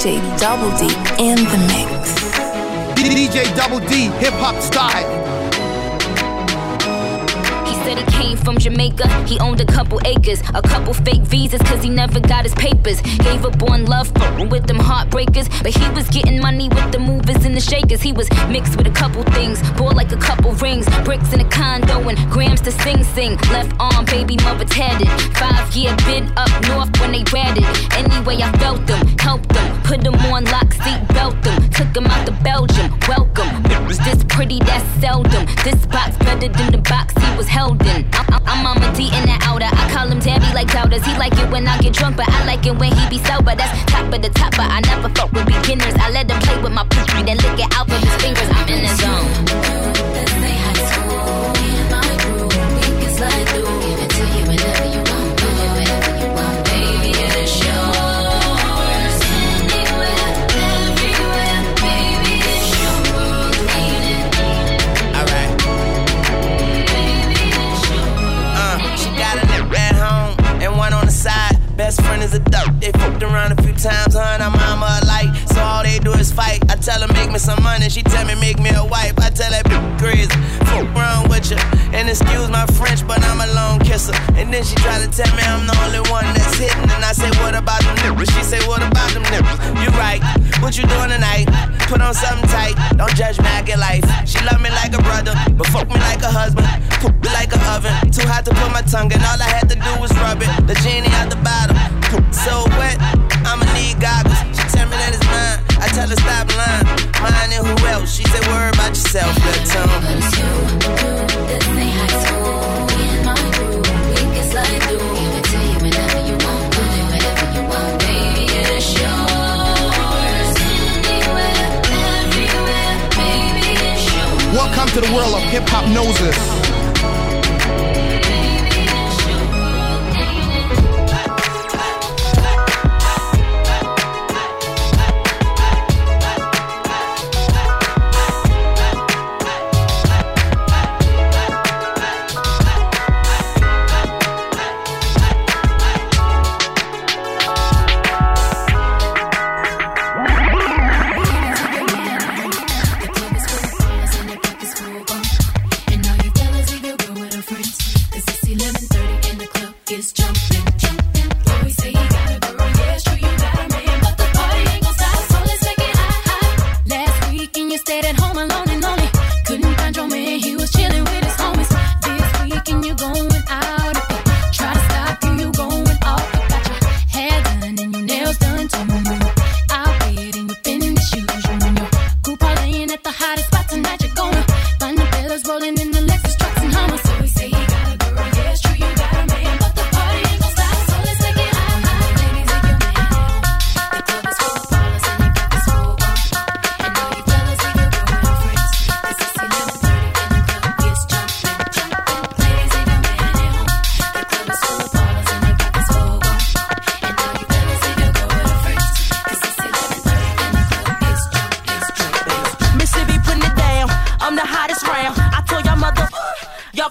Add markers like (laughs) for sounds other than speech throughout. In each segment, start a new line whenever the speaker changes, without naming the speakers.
DJ Double D in the mix.
DJ Double D, hip hop style He
said he came from Jamaica. He owned a couple acres, a couple fake visas, cause he never got his papers. Gave up on love with them heartbreakers. But he was getting money with the movers and the shakers. He was mixed with a couple things, bought like a couple rings, bricks in a condo, and grams to sing sing. Left arm, baby mother tatted. Five year bid up north when they ratted. Anyway, I felt them, helped them, put them on lock, seat belt them, took them out to Belgium. Welcome, was this pretty, that's seldom. This box better than the box he was held in. I'm, I'm Mama D in the outer. I call him Tabby like doubters. He like it when I get drunk, but I like it when he be sober. That's top of the top, but I never fuck with beginners. I let him play with my pussy, then lick it out with his fingers. I'm in the zone.
They fucked around a few times, huh? And I'm. So fight. I tell her make me some money, she tell me make me a wife. I tell that bitch crazy. Fuck around with you. And excuse my French, but I'm a lone kisser. And then she try to tell me I'm the only one that's hitting. And I say, what about them nipples? She say, what about them nipples? You right. What you doing tonight? Put on something tight. Don't judge me, I get life. She love me like a brother, but fuck me like a husband. Cook me like an oven. Too hot to put my tongue in. All I had to do was rub it. The genie out the bottom. So wet, I'ma need goggles. She tell me that it's mine. I tell her stop lying. Mine and who else? She said, worry about yourself, little tone. This ain't high school. We in my groove. We can slide through. Give it to you whenever you want. Do it whenever you want, baby. It's yours.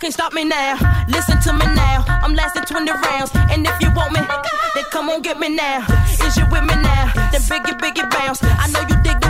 Anywhere, everywhere, baby. It's yours.
Welcome to me now, I'm
lasting 20 rounds. And if you want me, then come on get me now. Is you with me now? Then biggie, biggie bounce. I know you dig the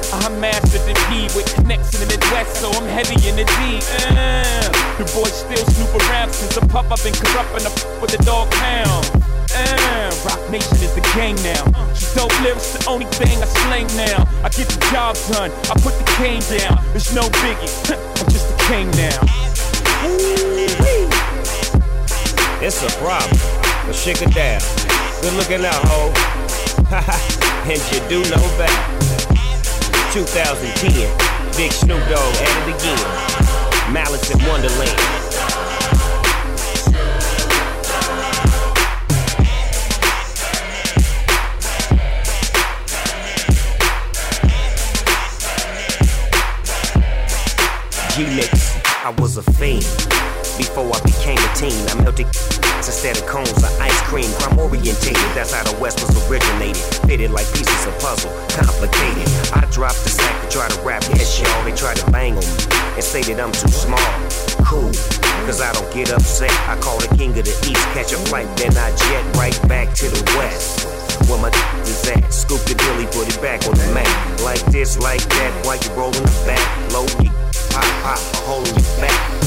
Uh-huh. hip hop in the no so I'm heavy in the game uh. Your boy still Snoop Dogg rap is a pop up and corrupting up with the dog pound. Uh. Rock nation is the gang now So the only thing I slang now I get the job done, I put the cane down
it's no biggie (laughs) I'm just the king now. It's a problem, but shake it down. Good looking out, ho. (laughs) and you do know that. 2010, Big Snoop Dogg at it again. Malice in Wonderland. G-Mix, I was a fiend. Before I became a teen, I melted (laughs) instead of cones of ice cream. Crime orientated, that's how the West was originated. Fitted like pieces of puzzle, complicated. I dropped the sack to try to rap yes, y'all. They try to bang on me and say that I'm too small. Cool, cause I don't get upset. I call the king of the east, catch a flight, then I jet right back to the west. Where my (laughs) is at, scoop the dilly, put it back on the map. Like this, like that, while you rolling the back, low pop, pop, a hole in your back.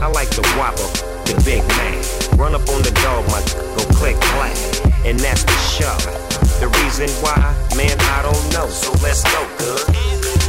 I like the Whopper, the Big Mac. Run up on the dog, my go click clack, and that's the show. The reason why, man, I don't know. So let's go, good.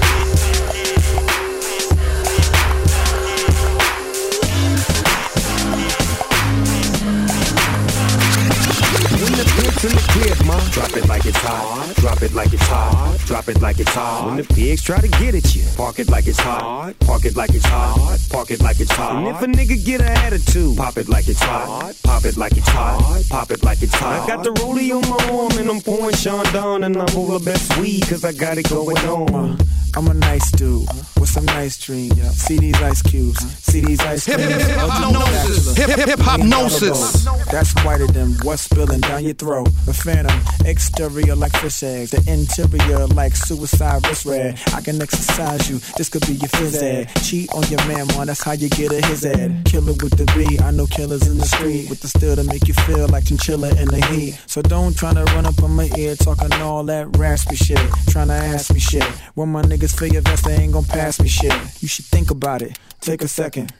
In the crib, ma. Drop it like it's hot. Drop it like it's hot. Drop it like it's hot. When the pigs try to get at you, park it like it's hot. Park it like it's hot. Park it like it's hot. And if a nigga get an attitude, pop it like it's hot. Pop it like it's hot. Pop it like it's hot. I got the rollie on my arm and I'm pouring Chandon and I'm of best weed cause I got it going on.
Uh, I'm a nice dude with some nice dreams. See these ice cubes, uh-huh. see these ice creams. Hip hip
hop Hip hip hypnosis.
That's whiter than what's spilling down your throat. The phantom, exterior like fish eggs, the interior like suicide wrist red. I can exercise you, this could be your phys ed. Cheat on your man, man, that's how you get a his ed. Killer with the B, I know killers in the street with the steel to make you feel like chinchilla in the heat. So don't try to run up on my ear talking all that raspy shit, trying to ask me shit. When my niggas feel your vest, they ain't gon' pass me shit. You should think about it. Take a second.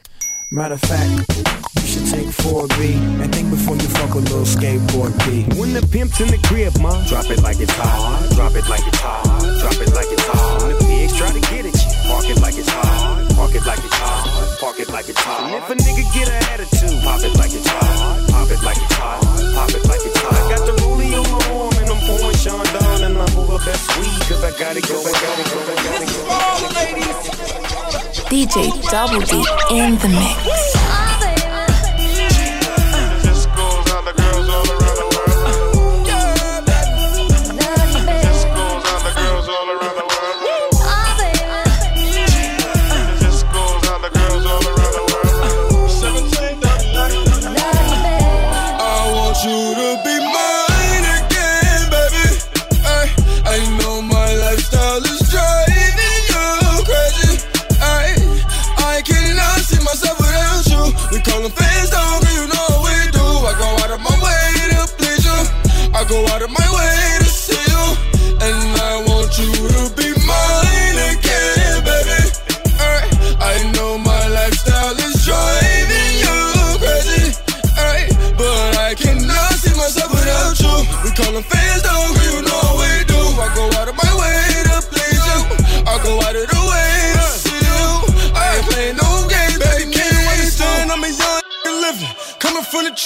Matter of fact, you should take 4B and think before you fuck a little skateboard P.
When the pimp's in the crib, ma, drop it like it's hot. Drop it like it's hot. Drop it like it's hot. When the pigs try to get at you, park it like it's hot. Park it like it's hot. Park it like it's hot. And if a nigga get an attitude, pop it like it's hot. Pop it like it's hot. Pop it like it's hot. I got the rollie on my arm and I'm pouring Sean down and I'm over best weed cause I got it, cause I got it, cause I got it. This is for all the ladies.
DJ Double D in the mix.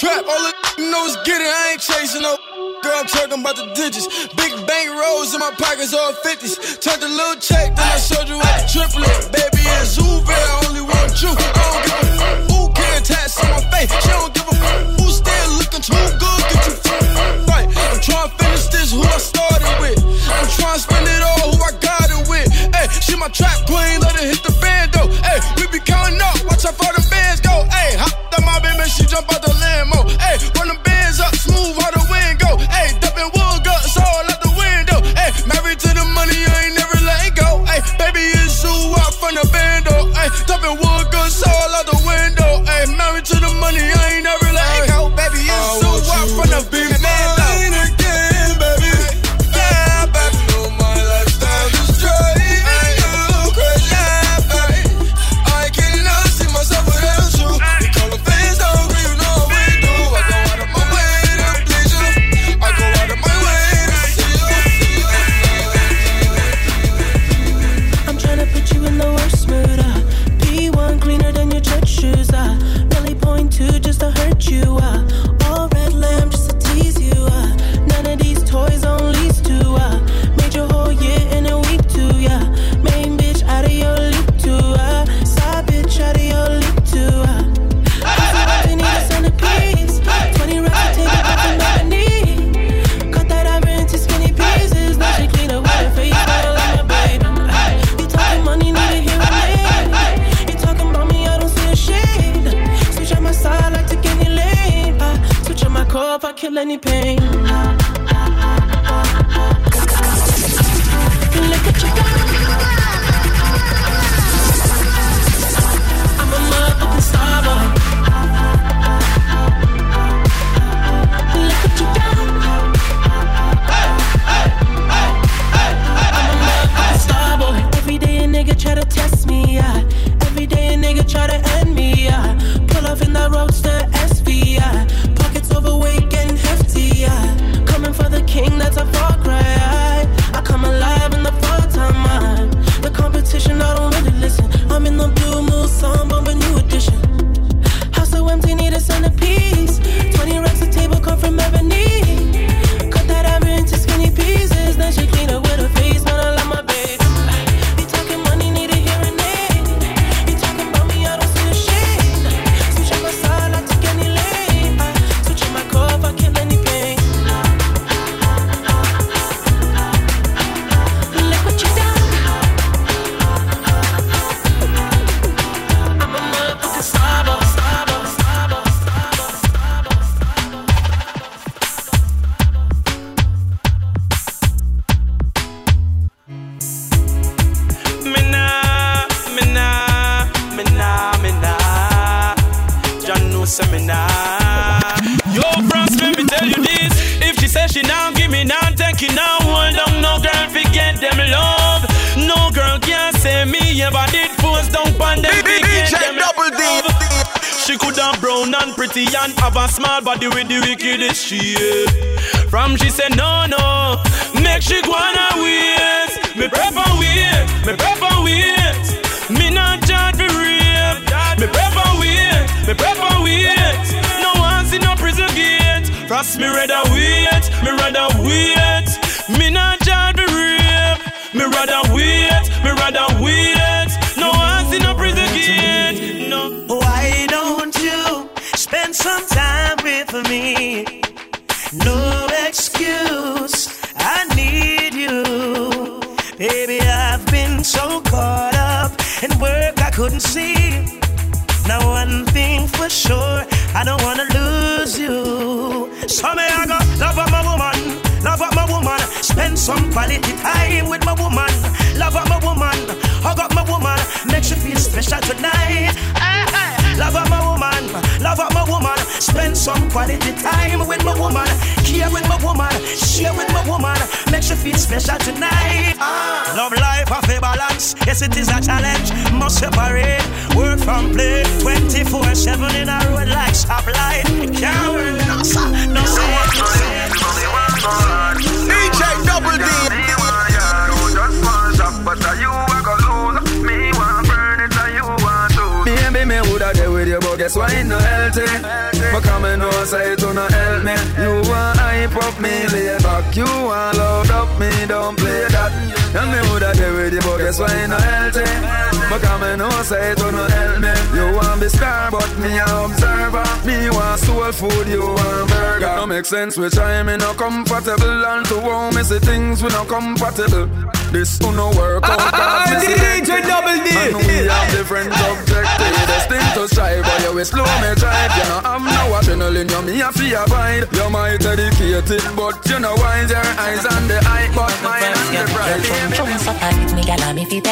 Trap. All the (laughs) know is get it. I ain't chasing no. (laughs) Girl, I'm talking about the digits. Big bank rolls in my pockets, all 50s. Turned a little check, then I showed you to triple it. Baby, it's Uber, I only want you. I don't give a fuck. (laughs) Who can attach on my face? She don't give a fuck. Who still looking too good? Get you right. I'm trying to finish this, who I started with. I'm trying to spend it all, who I got it with. Hey, she my trap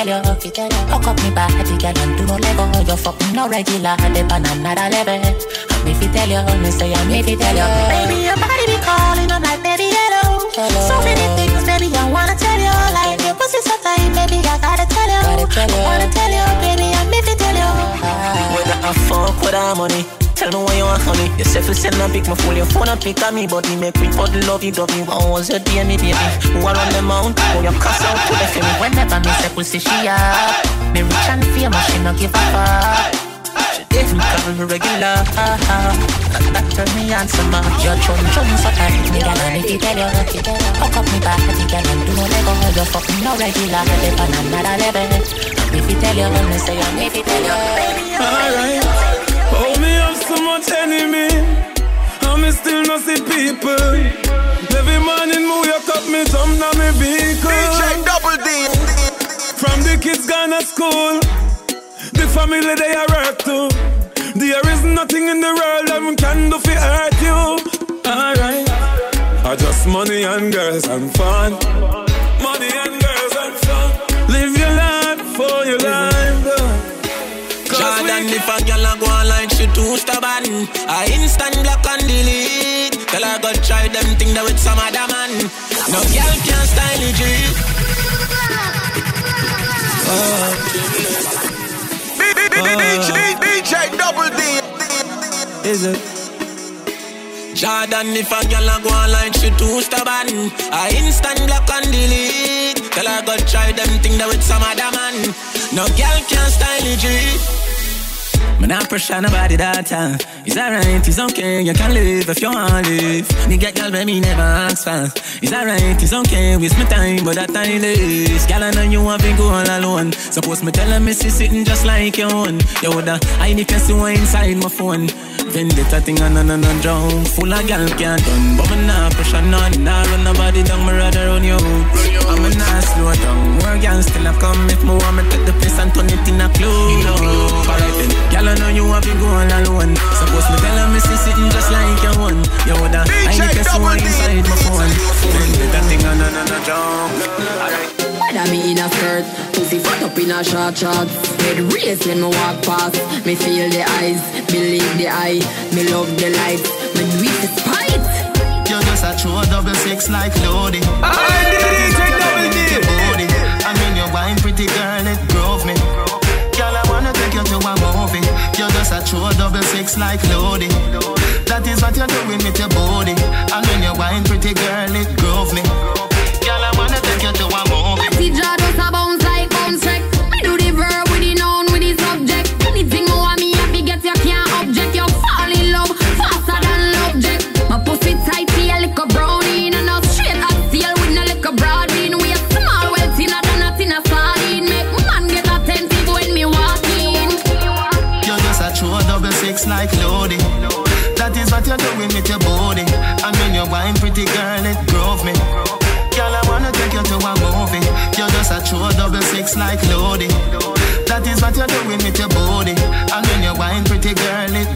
me
fi tell you Hook up me body, gal, and do no lego You fucking no regular, on another level. Me fi tell you, me say I me fi tell you. Baby, your body be calling, I'm like, baby, hello. So many things, baby, I wanna tell you. Like, your pussy so tight, baby, I gotta tell you. I wanna tell you, baby, I me fi tell you.
Whether I fuck with our money Tell me what you want, honey. You say, if send a pic, my phone, your phone a pic of me, but me make me body love you, love me. What was your day, me baby? Who are on the mount? Who you cuss out to the film?
Whenever me say pussy, she up Me rich and famous, she no give a fuck
did me call me regular.
That, turn me on some more Your chum chum so tight Me gal and if you tell you Hook up me back, body gal and do no lego You're fucking no regular Dip on another level If you tell you Me say I'm if you tell you
Alright. So much enemy. And me still not see people. Every morning, me wake up, me jump down me vehicle.
DJ Double D.
From the kids gone to school, the family they are hurt too. There is nothing in the world that can do for hurt you. Alright. I just money and girls and fun. Money and girls and fun. Live your life for your life.
Jordan, if a girl a go online, she too stubborn. I instant block and delete. Tell her go try them thing that with some other man. No girl can style it, G.
DJ Double D.
Is it?
Jordan, if a girl a go online, she too stubborn. I instant block and delete. Tell her go try them thing that with some other man. No girl can style it, G. Man, I pressure nobody that time. It's alright, it's okay, you can live if you want to live. Nigga, girl, me never ask for. It's alright, it's okay, waste my time, but that time is. Girl, I know you want to go all alone. Suppose me tell her, me see sitting just like your own. You woulda hide if you see one inside my phone. Vendetta thing on and on and drown. Full of gal can't done, but me nah pressure none. Nah run nobody down, me rather run you. I'm a nah slow down. More gal still a come if want me take the place and turn it in a club. Alright then, Girl, I know you have been going alone. Suppose me tell her me see sitting just like your one. You woulda I need to someone inside my phone. That thing on another jump.
When I'm in a skirt, pussy fucked up in a short shorts. Head raised when me walk past. Me feel the eyes, believe the eye. Me love the light, me do the despite.
You're just a true double six like Lodi. I did it, double D. I mean you wine pretty girl. Just a true double six like loading. That is what you're doing with your body. And when you whine, pretty girl, it grove me.
like
Lodi. That is what you're doing with your body. I mean, your wine, pretty girl, it drove me. Girl, I wanna take you to a movie. You're just a true double six like Lodi. That is what you're doing with your body. I mean, your wine, pretty girl, it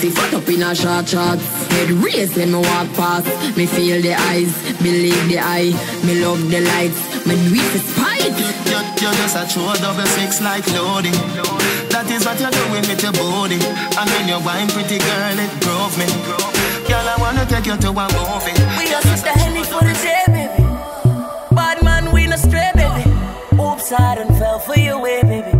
see foot up in a short shorts. Head race when me walk past. Me feel the eyes, believe the eye. Me love the lights, me do it for spite.
You, you, just a true double six like loading. That is what you're doing with your body. And when you wine, pretty girl, it drove me. Girl, I wanna take you to a movie.
We are just a henny for the day, baby. Bad man, we no stray, baby. Oops, I done fell for you, way, baby.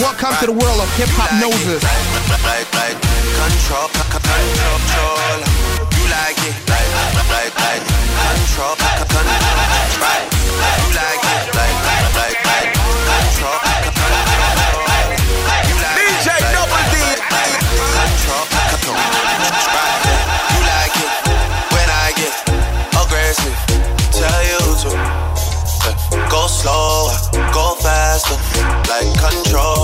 Welcome to the world of HIPHOPNOSIS.
Like, like, control, c- c- control. You like it, like, like, like, control, c- c- control. Right. You like it, like, like, like, control, c- c- control. You like DJ Double D. Control, c- c- control. You like it when I get aggressive. Tell you to go slower, go faster, like controller,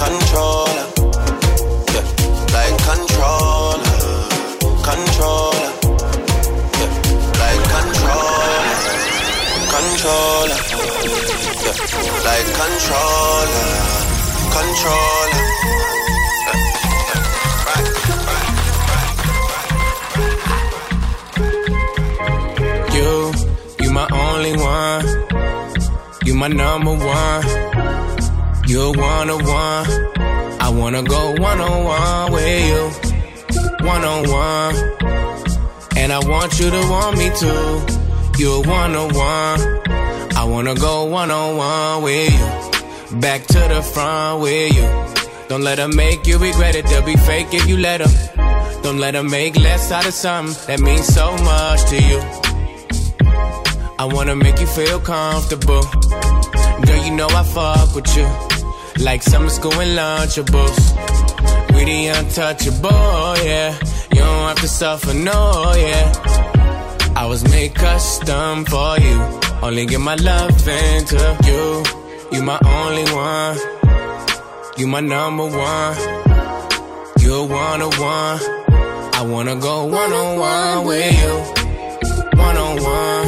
controller. Yeah, like controller, controller. Yeah, like controller, controller. Yeah, like controller, controller.
You, you my only one. You my number one. You're one on one. I wanna go one on one with you. One on one. And I want you to want me too. You're one on one. I wanna go one on one with you. Back to the front with you. Don't let them make you regret it. They'll be fake if you let them. Don't let them make less out of something that means so much to you. I wanna make you feel comfortable. Girl, you know I fuck with you. Like summer school and lunchables. We the untouchable, yeah. You don't have to suffer, no, yeah. I was made custom for you. Only give my love into you. You my only one. You my number one. You're one on one. I wanna go one on one with you. One on one.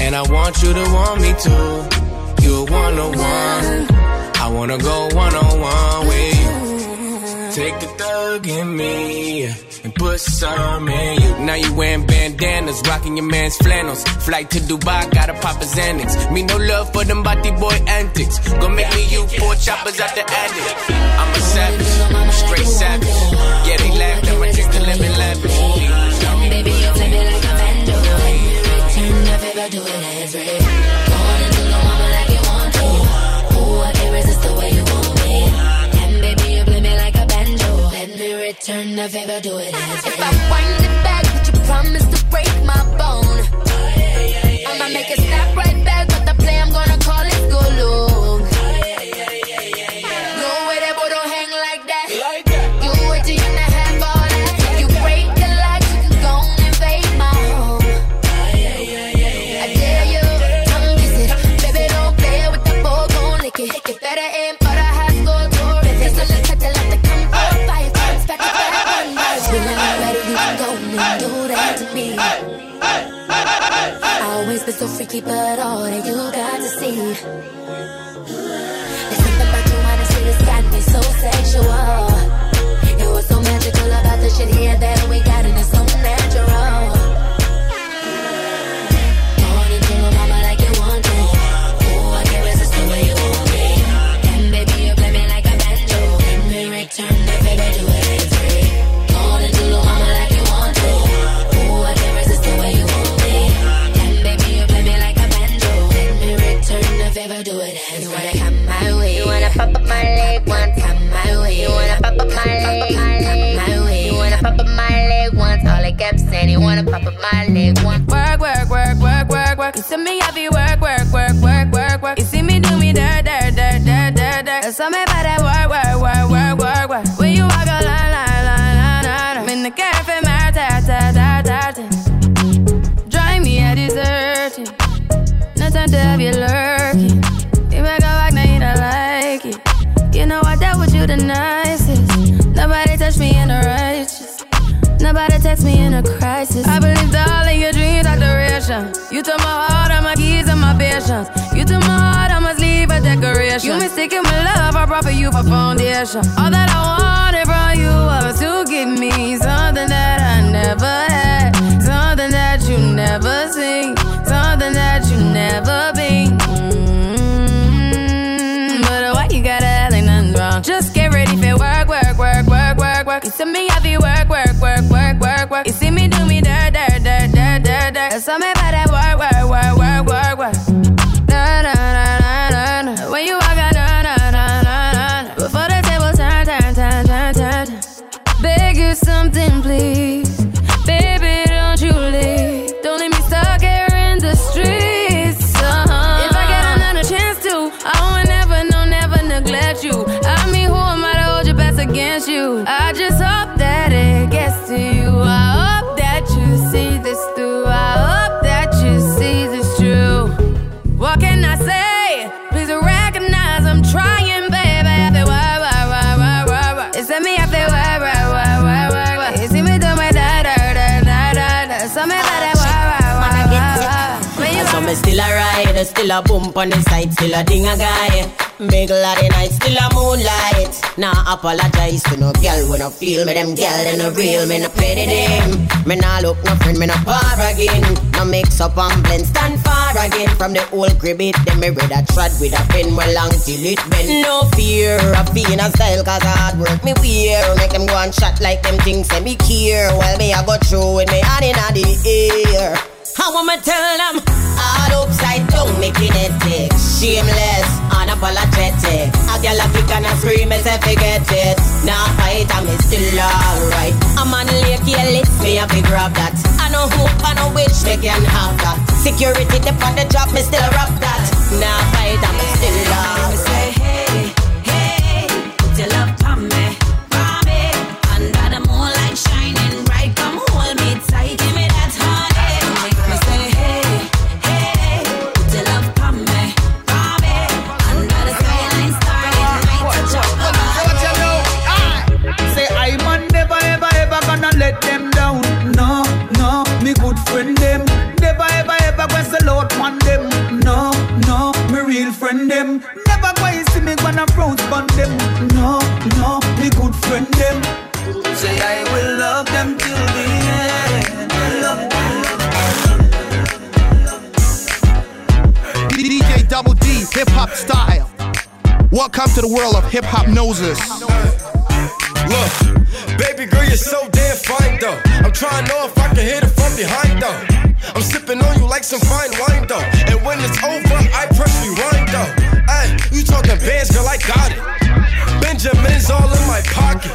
And I want you to want me too. You're one on one. I wanna go one on one with you. Take the thug in me and put some in you. Now you wearing bandanas, rocking your man's flannels. Flight to Dubai, gotta pop his Xanax. Me no love for them body boy antics. Gonna make me you four choppers out the attic. I'm a savage, straight savage. Yeah, they laugh my drink to lemon lavish.
Baby, you play me like a bando. Return the favor, do it as me return the favor, do it as. If I wind it back, would you promise to break my bone? I'ma make it freaky, but all that you got to see. You
see me have you work, work, work, work, work, work. You see me do me dirt, dirt, dirt, dirt, dirt, dirt. There's something about that work, work, work, work, work, work. When you walk a line, line, line, line, line. I'm in the cafe, my ta, ta, ta, ta, ta. Drive me a deserting. No time to have you lurking. You make a walk, now you don't like it. You know I dealt with you the nicest. Nobody touched me in the righteous. Nobody text me in a crisis. I believed all of your dreams. You took my heart, all my keys, and my patience. You took my heart, I must leave a decoration. You mistaken my love, I brought for you for foundation. All that I wanted from you was to give me something that I never had, something that you never seen, something that you never been. Mm, But why you gotta act like nothing wrong? Just get ready for work, work, work, work, work, work. You see me heavy work, work, work, work, work, work. You see me do There's something that work, work, work,
still a bump on the side, still a ding a guy. Big lottie night, still a moonlight. Nah apologize to no girl when I feel me. Them girl they no real, me no pretty them. Me nah look no friend, me no par again. No mix up and blend, stand far again from the old crib it. Then me read a trad with a pen well long till it bend. No fear of being a style, cause hard work me wear. Make them go and shot like them things, say me care. Well me I go through with me hand in the air. I wanna tell them all upside down, me kinetic, shameless, unapologetic. A girl a kick and a scream, as if forget it. Now fight, I'm still alright. I'm on lake, me a big grab that. I know who, I know which, they can have that. Security, on the job, me still rap that. Now fight, I'm
on
them. No, no, me good friend them. Say I will love them till the end. Love
DJ Double D, hip hop style. Welcome to the world of HIPHOPNOSIS.
Look, baby girl, you're so damn fine though. I'm trying to know if I can hit it from behind though. I'm sipping on you like some fine wine though. And when it's over, I press rewind though. Hey, you talking bands, girl, I got it. Benjamin's all in my pocket.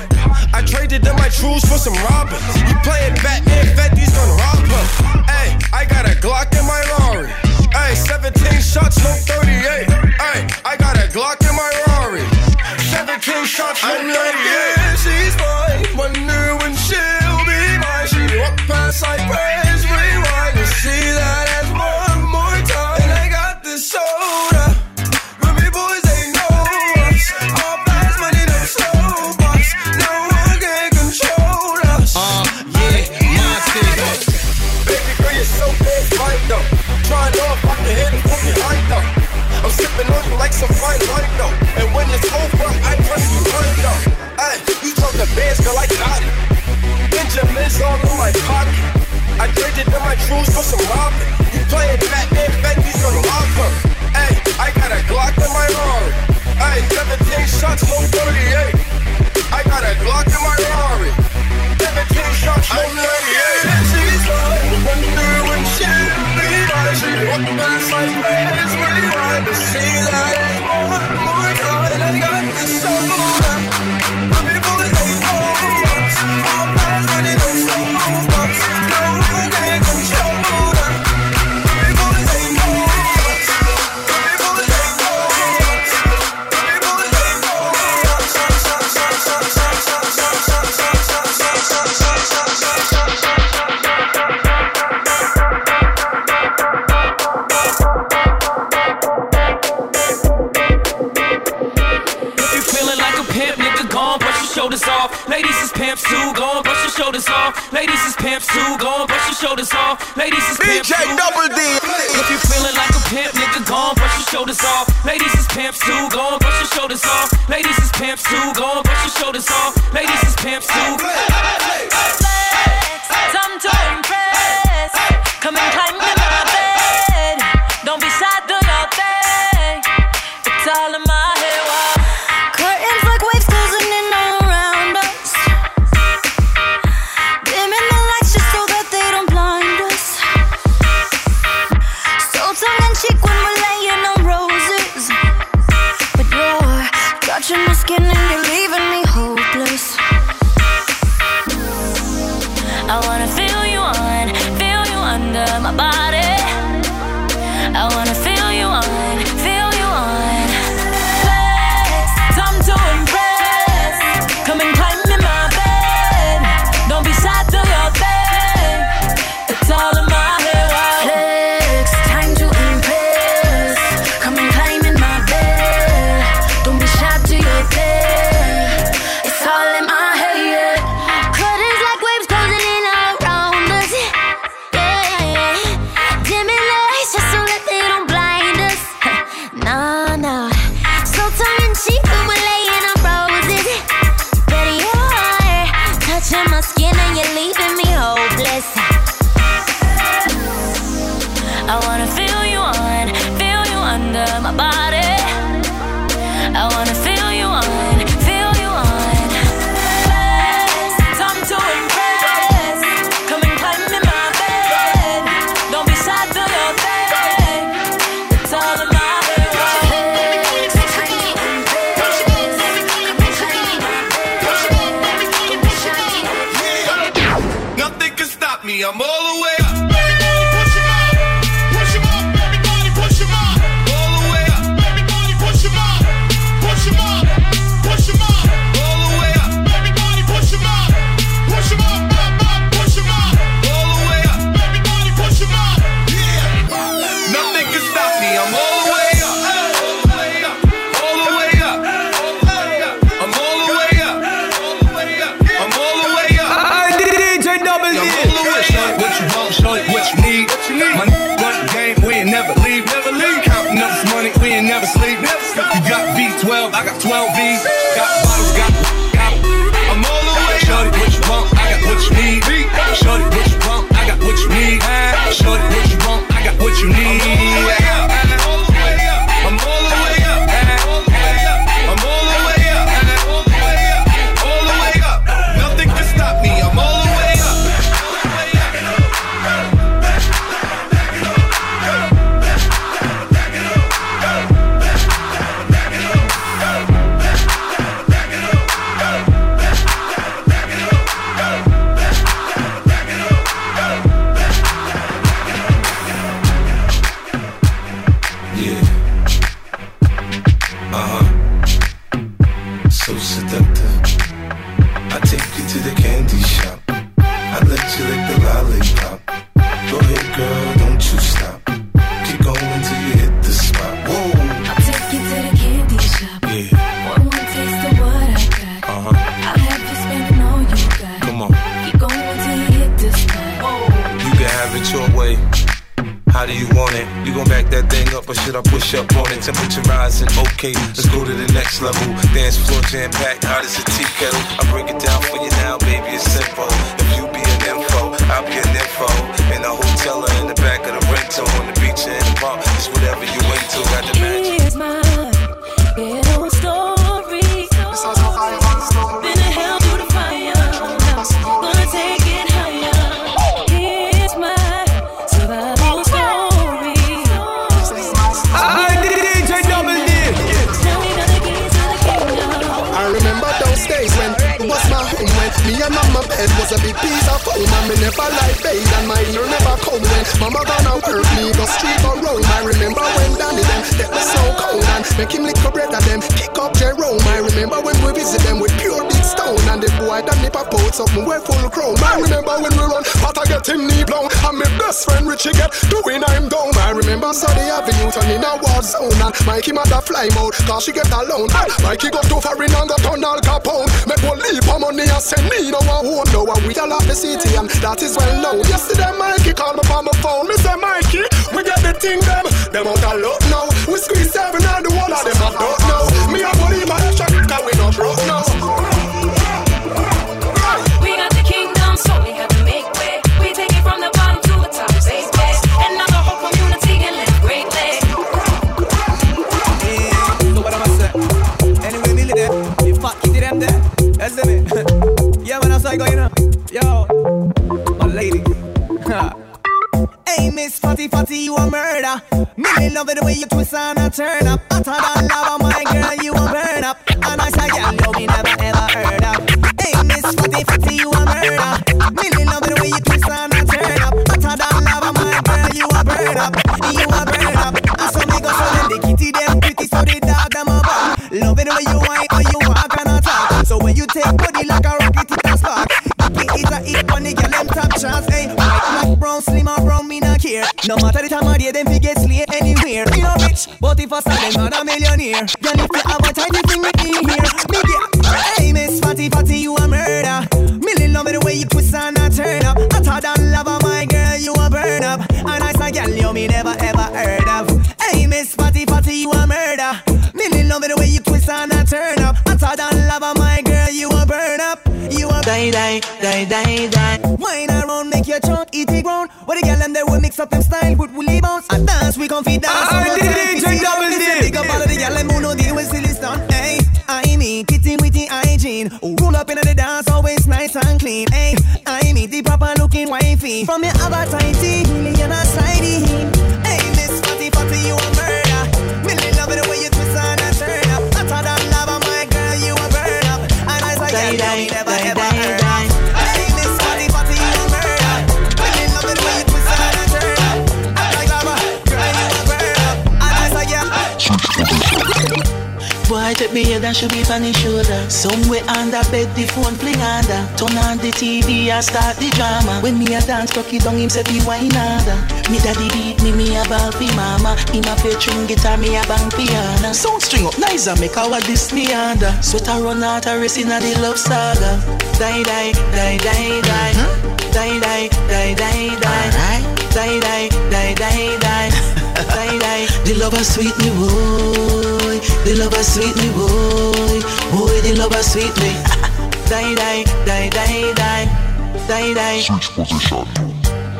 I traded in my trues for some robbers. You playing Batman, Fetty's gonna rob her. Hey, I got a Glock in my Rari. Hey, 17 shots, no 38. Hey, I got a Glock in my Rari. 17 shots, no 38. Yeah, she's mine. Wonder when she'll be mine. She walk past like press some fine though. And when it's over, I press rewind though. Hey, you talking bands, girl, I got it. Benjamin's all in my pocket. I traded in my trues for some robbing. You playing Batman, Fenty's gonna rob her. Hey, I got a Glock in my Rari. Hey, 17 shots, no 38. I got a Glock in my Rari. 17 shots, no 38. She's mine. See that more time. And I got this soda.
Ladies is pimps too, go on, brush your shoulders off. Ladies is pimps
DJ
too.
Double D.
If you feeling like a pimp, nigga, go on, brush your shoulders off. Ladies is pimps too, go on, brush your shoulders off. Ladies is pimps too, go on, brush your shoulders off. Ladies is pimps too.
Get him knee blown and my best friend Richie get doing I'm down. I remember Sunday Avenue turn in a war zone and Mikey mother fly mode cause she get alone. And Mikey got to foreign and got Al Capone. Make one leap of money and send me no one won't know. And we all out the city and that is well known. Yesterday Mikey called me on my phone. Me say Mikey, we get the thing them. Them out of luck now. We squeeze seven and the one of them I don't know. Me a believe my extra cause we not broke
Fatty Fatty, you a murder. Me love it the way you twist and a turn up. Hotter than lava, my girl, you a burn up. And I say, girl, you me never ever heard of. Hey, Miss Fatty Fatty, you a murder. Me love it the way you twist and a turn up. Hotter than lava, my girl, you a burn up. You a burn up. And so me go so them the kitty them pretty, so the dog them bark. Love it the way you whine or you walk and a talk. So when you take body like a rocket, it a spark. It is a hit they get them top shots. Hey, not care. No matter the time of day, them fi get slay anywhere. Me no rich, but if I start them, I'm a millionaire. Girl, if you have a tiny thing with me here, me get. Hey, Miss Fatty Fatty, you a murder. Millie love it the way you twist and a turn up. Hotter than lava, my girl, you a burn up. And I say, girl, you me never ever heard of. Hey, Miss Fatty Fatty, you a murder. Millie love it the way you twist and a turn up. Hotter than lava, my girl, you a burn up. You a die die die die die. Wine make your chunk eat the ground. What the girl and they will mix up them style with woolly bounce. I dance, we comfy dance.
I did it, drink double D.
Big up all of the girl and who know they will still stunt. Hey, I mean, kitty with the hygiene. Roll up in the dance, always nice and clean. Hey, I mean, the proper looking wifey. From your avatar, Liliana And
should be on his shoulder. Somewhere under bed, the phone fling under. Turn on the TV and start the drama. When me a dance, cocky down him say the wine harder. Me daddy beat me, me a ball fi mama. Him a play string guitar, me a bang piano. Sound string up nice and make our this me under. Sweat a run out a race in a the love saga. Die die die die die. Hmm? Die die die die die. Die die die die die. Die die. The lover sweet me boy. The lover sweet me boy. Boy, the lover sweet me. (laughs) Die die die die die. Die die.
Switch position.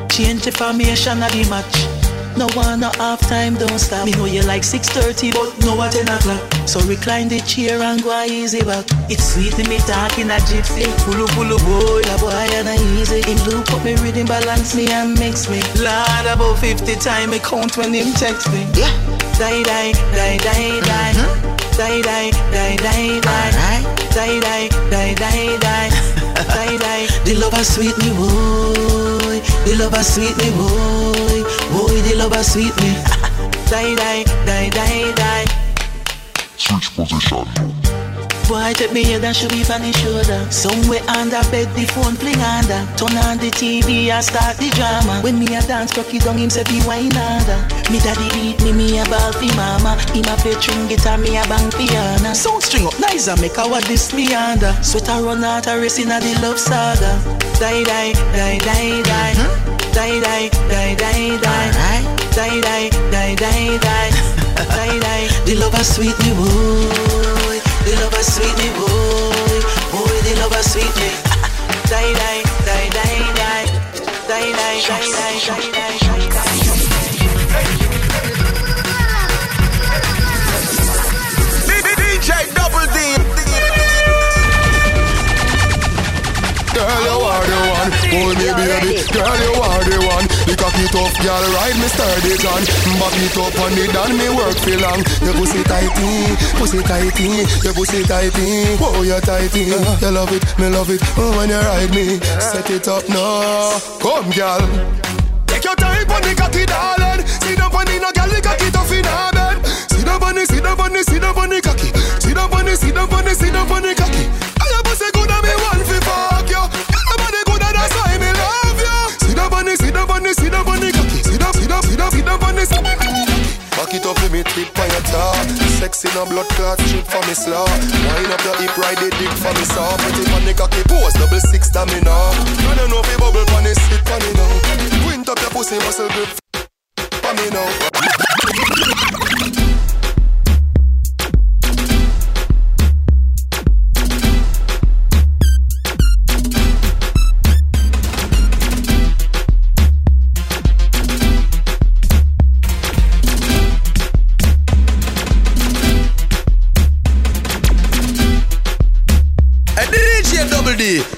Change the formation of the match. No one, no half time, don't stop. Me know you like 6.30, but no at 10 o'clock. So recline the chair and go easy back. It's sweet in me talking a gypsy. Pulu pulu boy, a boy and a easy. Him loop up me rhythm, balance me and mix me. Lord, about 50 time me count when him text me. Yeah. Die, die, die, die, die. Mm-hmm. Die, die, die, die, die. Die, die, die, die, die. (laughs) Die, die. The lover sweet me, boy. The lover sweet me, boy. Boy, the lover sweet me. (laughs) Die, die, die, die, die.
Switch position.
Boy, take me head and should be his shoulder. Somewhere under bed, the phone fling under. Turn on the TV and start the drama. When me a dance, cocky down him say be wine harder. Me daddy beat me, me a ball fi mama. Him a play string guitar, me a bang piano. Sound string up nice and make our this me under. Sweat a run out a race in a the love saga. Die, die, die, die, die. Hmm? Die, die, die, die, die. Die, die, die, die, die. (laughs) Die, die. The lover sweet me boy. The lover sweet me boy. Boy, the lover sweet me. Die, die, die, die, die. Die, die, die,
DJ Double D. Girl, you are the one. Me, baby. Girl, you are the one. The cocky tough girl, ride me sturdy John. Back it up on it, done me work for long. Your pussy tighty, pussy tighty, your pussy tighty. Oh, you tighty. You love it, me love it. Oh, when you ride me, set it up now. Come, girl. Take your time on the cocky, darling. Sit down on the no girl, the cocky tough in her bed. Sit down on the, sit down on the, sit down on the cocky. Sit down on the, sit down it up, let me tip on your top. Sexy no blood clot, shoot for me slaw. Wind up your hip, ride it dick for me saw. Put it on the cocky, pose double six, damn me now. You don't know fi bubble pon it, sit pon it now. Wind up your pussy, muscle grip for me now.
DJ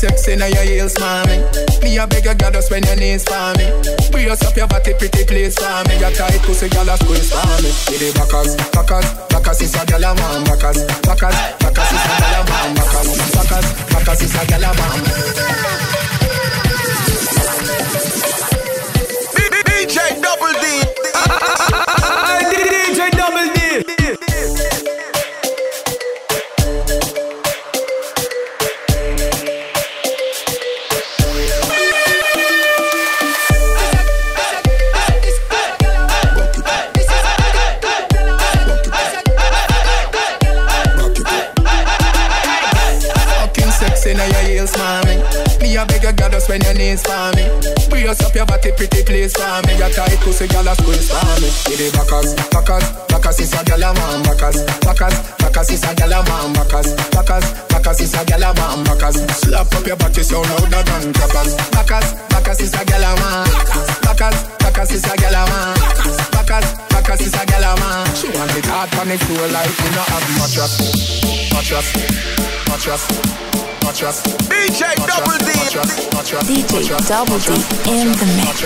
sexy in your
heels, mommy. Me a beg your goddess when your knees for me. Brace up your body, pretty please for me. Your tight pussy, girl, a squeeze for me. Give the backers, backers, backers is a girl a man. Backers, backers, backers is a girl a man. Backers, backers, backers is a girl a man.
DJ Double D. (laughs)
when your knees for me. Brace up your body, pretty please for me. Your tight pussy, girl, a squeeze for me. Give it backers, backers, backers is a girl a man. Backers, backers, backers is a girl a man. Backers, backers, backers is a girl a man. Backers, slap up your body so loud, louder than clappers. Backers, backers is a girl a man. Backers, backers is a girl a man. Backers, backers is a girl a man. She want it hard on the floor like we not have mattress, mattress, mattress.
DJ Double D.
DJ Double D in the mix.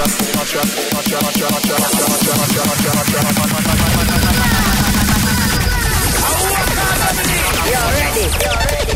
You're ready.
You're
ready.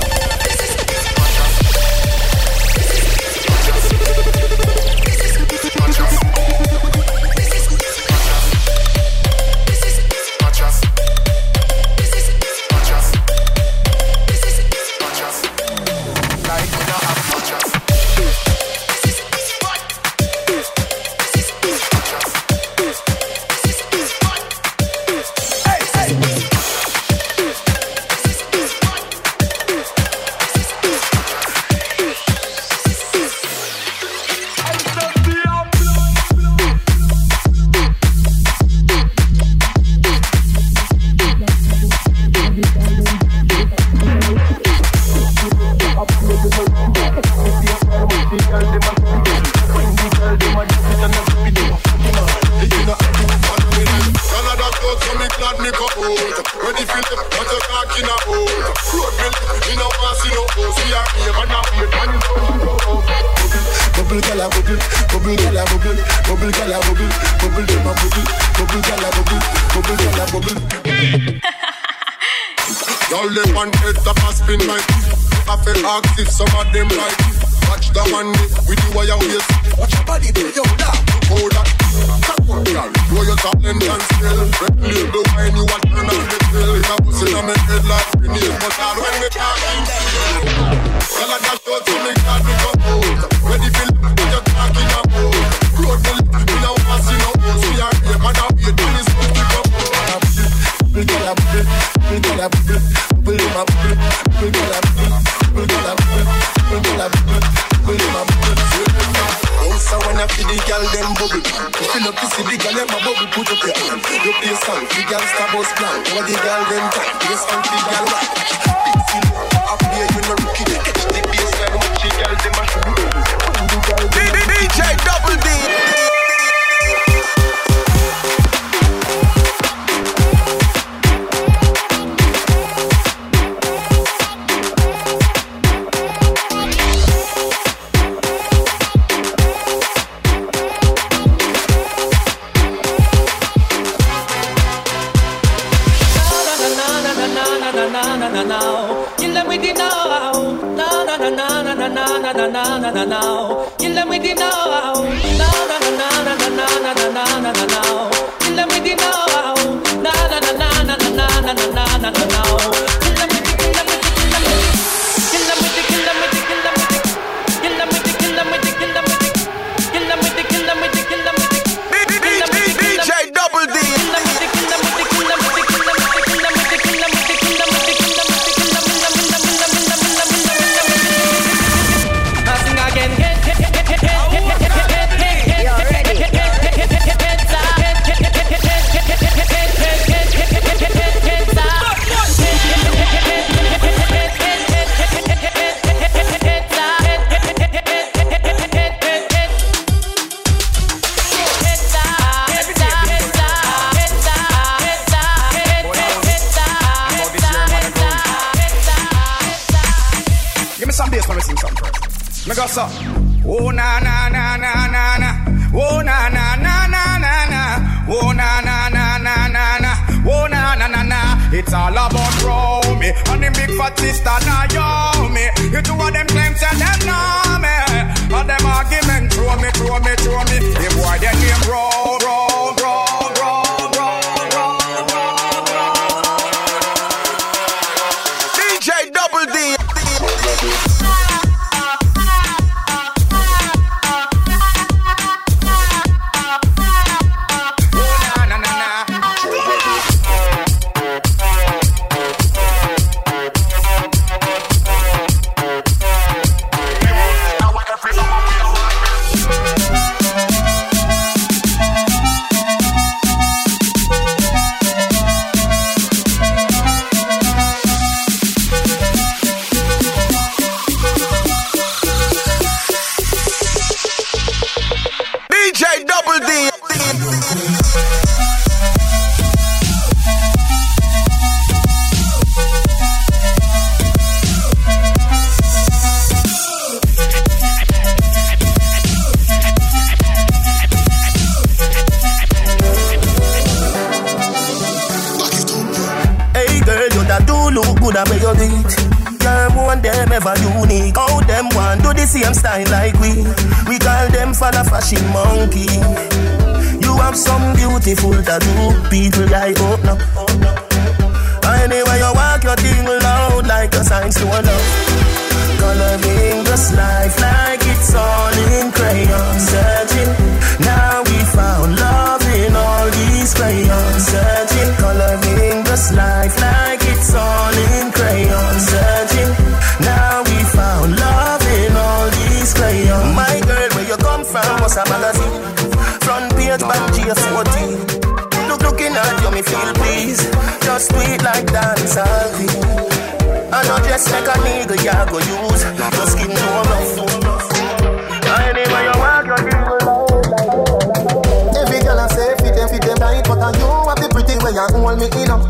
Hold me in up.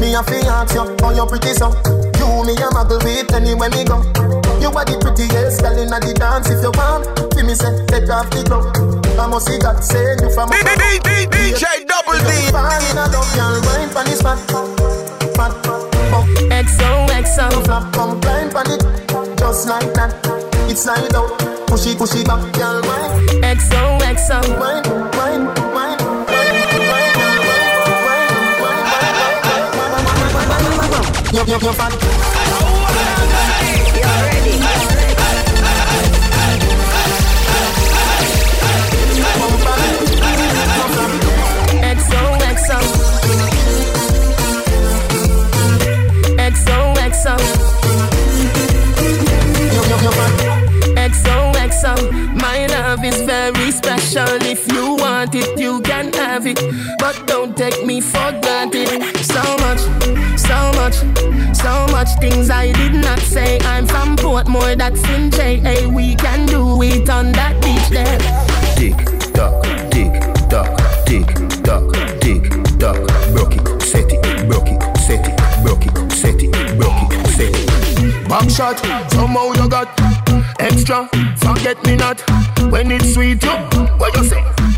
Me a fi ask you, how you pretty so? You me a muggle with anywhere me go. You
You are the prettiest girl in the dance. If you want, give me say, take off the glove. I must see God send you from.
DJ Double D.
Fine, I love you, wine for this man.
XO,
Flap, come climb on it, just like that. It's slide out, push it, push it back, girl, wine.
XO, XO.
Wine, wine, wine. no, no. You're
ready.
XOXO. XOXO. XOXO. My love is very special if you want it, you can have it. But don't take me for granted. So much, so much, so much things I did not say. I'm from Portmore, that's in J.A. We can do it on that beach there.
Tick tock, tick tock, tick tock, tick tock. Broke it, set it, broke it, set it, broke it, set it, broke it, set it.
Back shot, somehow you got extra. Forget me not when it's sweet. You, what you say?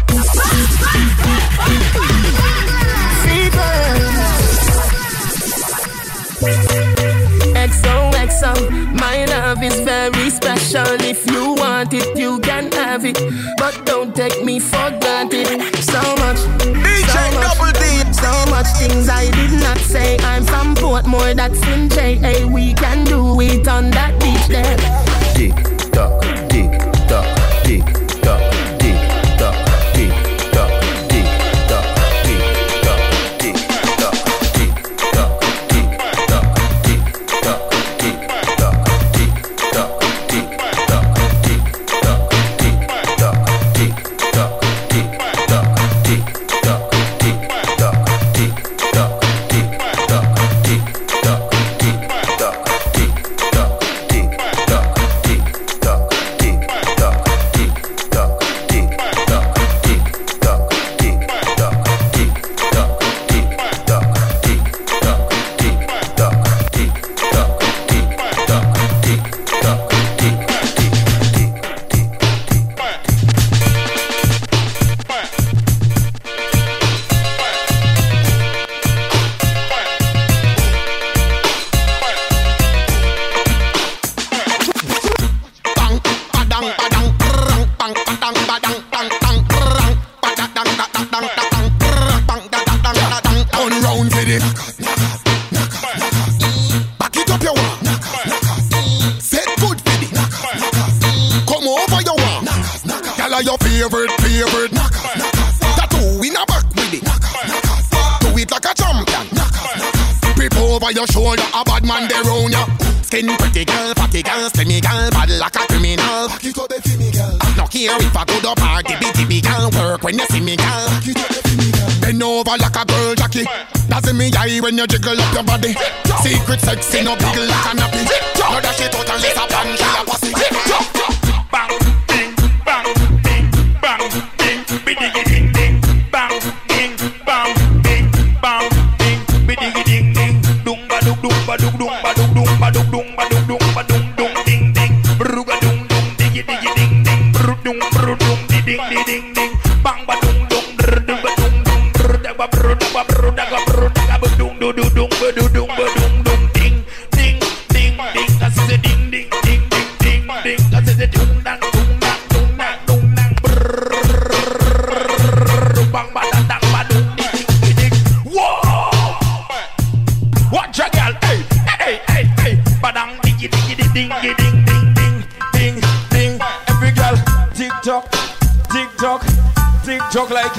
XOXO, my love is very special. If you want it, you can have it. But don't take me for granted. So much, so much, so much things I did not say. I'm from Portmore, that's in J.A. We can do it on that beach there.
Tick tock, tick tock, tick
when you jiggle up your body. Secret sexy, no big like a nappy. No dash it out and let a pan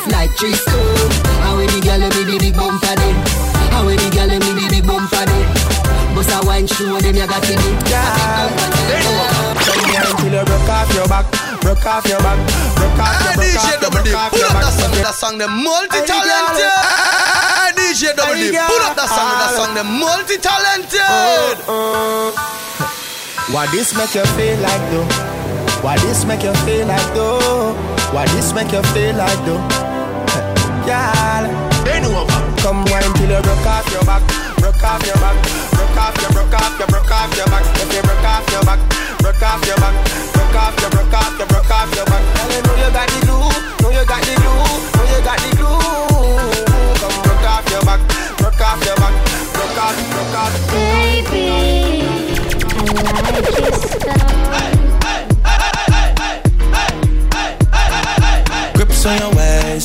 stiff like tree stone. How we the girl me the big bumper then? How we the girl me the big bumper then? Bust a wine show them you got it.
Come here until you broke off your back, broke off your back, broke off your, broke off your, broke off
Pull
your
up
back.
that song, that song, the multi-talented. Ah, DJ Double D, pull up that song, that song, the multi-talented.
Why this make you feel like though? Why this make you feel like though? Why this make you feel like though? Till you broke off your back, broke off your back, broke off your, broke off your, broke off your back. If you broke off your back, broke off your back, broke off your, broke off your, broke off your back. Girl, you know you got the glue, know you got the glue, know you got the glue. Come broke off your back, broke off your back, broke off, broke off.
Baby, I like your style.
Grips on your waist,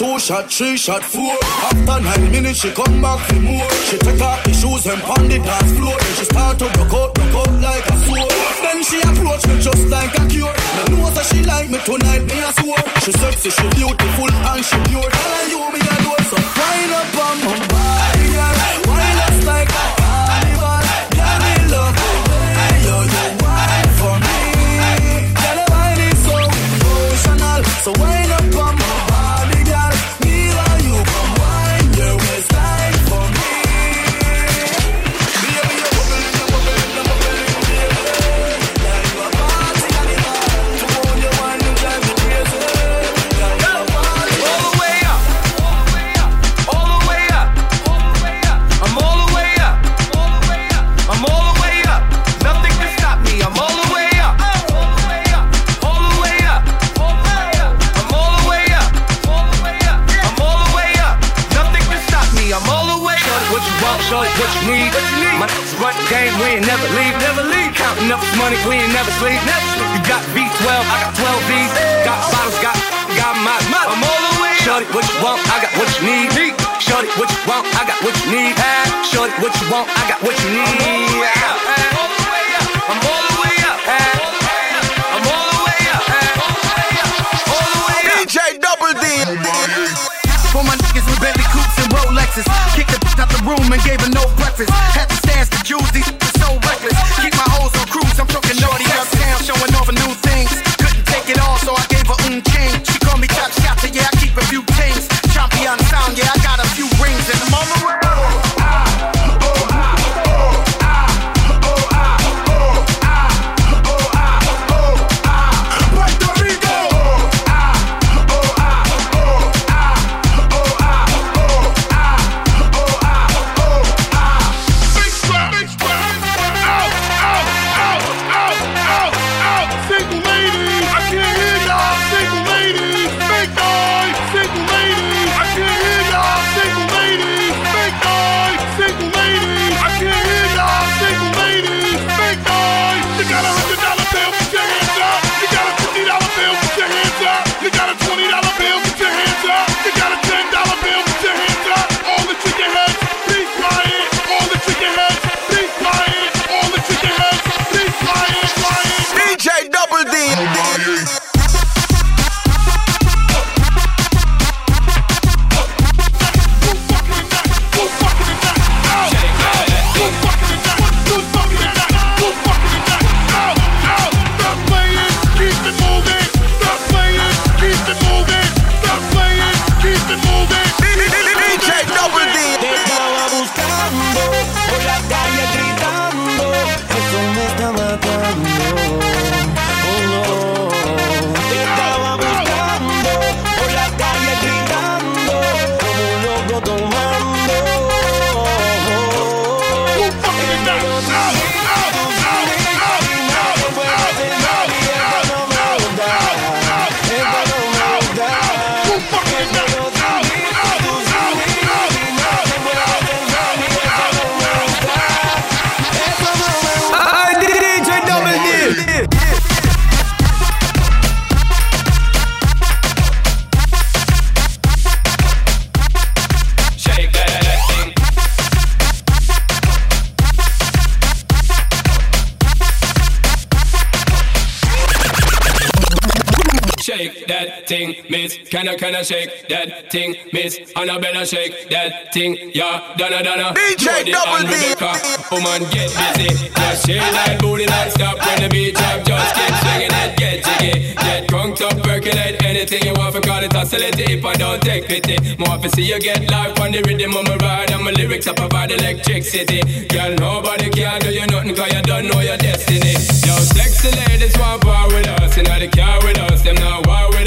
Two shot, three shot, four. After nine minutes, she come back for more. She take off the shoes and pound the dance floor. Then she start to rock out, rock out like a sword. Then she approach me just like a cure. Me know that she like me tonight, me a swore. She sexy, she beautiful and she pure. All of you me a adore, so wind up on my body, girl. Wind like a carnival. Girl, me love the way you you wine for me. Girl, the wine is so emotional, so
never leave, never leave. Counting up money, we ain't never sleep. Never. You got V12, I got 12 V's. Got bottles, got, got my, my. I'm all the way.
Shorty, what you want? I got what you need. Shorty, what you want? I got what you need. Shorty, what you want? I got what you need.
Double D.
For my niggas with Bentley coupes and Rolexes, kicked the out the room and gave a
no
better
shake that thing, miss. And I better shake that thing, yeah. Donna, Donna.
DJ Double D.
Woman, get busy. Just shake that booty non-stop when the beat drop. Just keep swinging it, get jiggy. Get drunk, up, percolate anything you want for call it oscillate if I don't take pity. More for see you get life on the rhythm of my ride. And my lyrics up about electricity. Girl, nobody can do you nothing cause you don't know your destiny. Yo, sexy ladies want war with us. and know the car with us, them not why with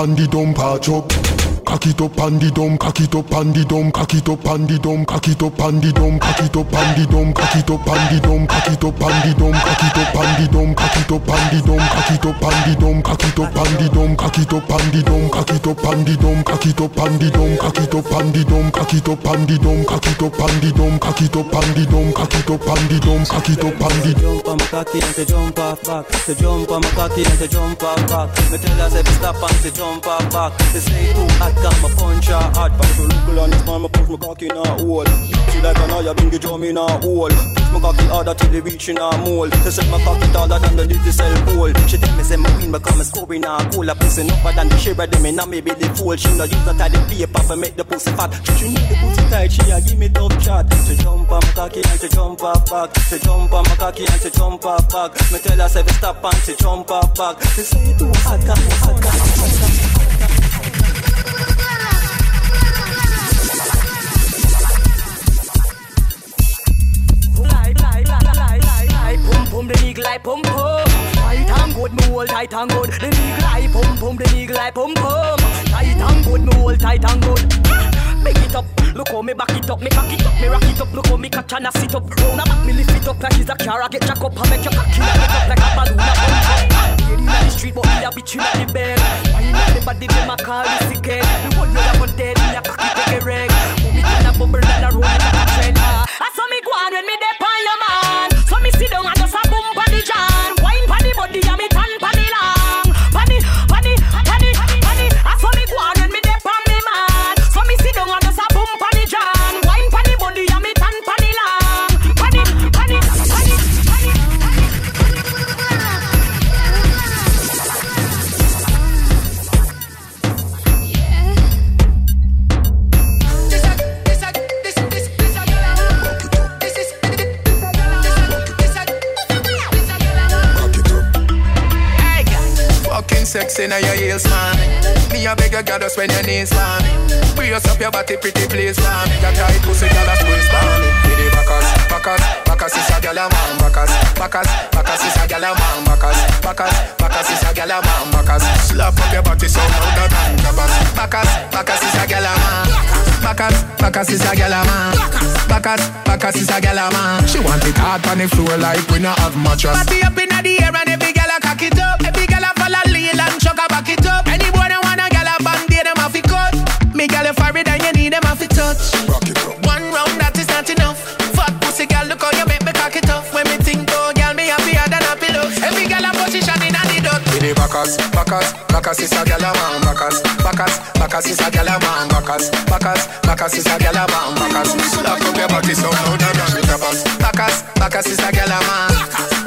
And he don't
patch up cock it up and the dump, cock it up and the dump, cock it up and the dump, cock it up and the dump, cock it up and the dump, cock it up and the dump, cock it up and the dump, cock it up and the dump, cock it up and the dump, cock it up and the
jump on my cocky and to jump off back. To jump on my cocky and to jump off back. Me tell her say stop and to jump off back. They say too hot, got my punch her hard. But to look on this man, me push my cocky in her hole. She like an eye, bring the drum in her hole. Push my cocky harder till it reach in her mole. She said my cocky taller than the little cell pole. She tell me say my win me score in her goal. A pussy upper than the shiver them in a me belly fool. She no use that the paper for make the pussy fat. She need the pussy tight, she a give me tough chat. She jump on my cocky and she jump off back. She jump on my cocky and she jump off back. Me tell her say stop and she jump off back. She say too hot, hot, hot, got me hot.
Like pum pum. Tight and good, me hold tight and good. The eagle like pum pum, the eagle like pum pum. Tight and good, me hold tight and good. Big it up, look how me back it up, me cock it up, me rock it up, look how me catch and I sit up. Round a back, me lift it up like it's a car, I get jack up and make your cocky and it up like a balloon. a pump up. Lady in the street, but me a bitch in the bed. Wine on the body, them a call me one you have dead, me a cocky take a reg. Mommy can a bubble and a roll like a trend. Ah, I saw me go on when me dey on your just when
your knees, man. Brace up your body, pretty please, man. Got tight pussy, girl, a squeeze, man. With the backers, backers, backers is a girl, a man. Backers, backers, backers is a girl, a man. Backers, backers, backers is a girl, a man. Backers, slap up your body so louder than grabbers. Backers, backers is a girl, a man. Backers, backers is a girl, a man. Backers, backers is a girl, a man. She want it hard on the floor like we not have mattress. Body up inna the air and every girl a cock it up. Every girl a follow lean and chuck a back it up. Any Me girl a fire and you need them have to touch. One round that is not enough. Fat pussy girl, look how you make me cock it up. When me think oh girl, me happier than a pillow. Every girl a position in a the dot. With the backers, backers, backers is a girl a man. Backers, backers, backers is a girl a man. Backers, backers, backers is a girl a man. Backers, slap up your body so louder than the grabbers. Backers, backers is a girl a man.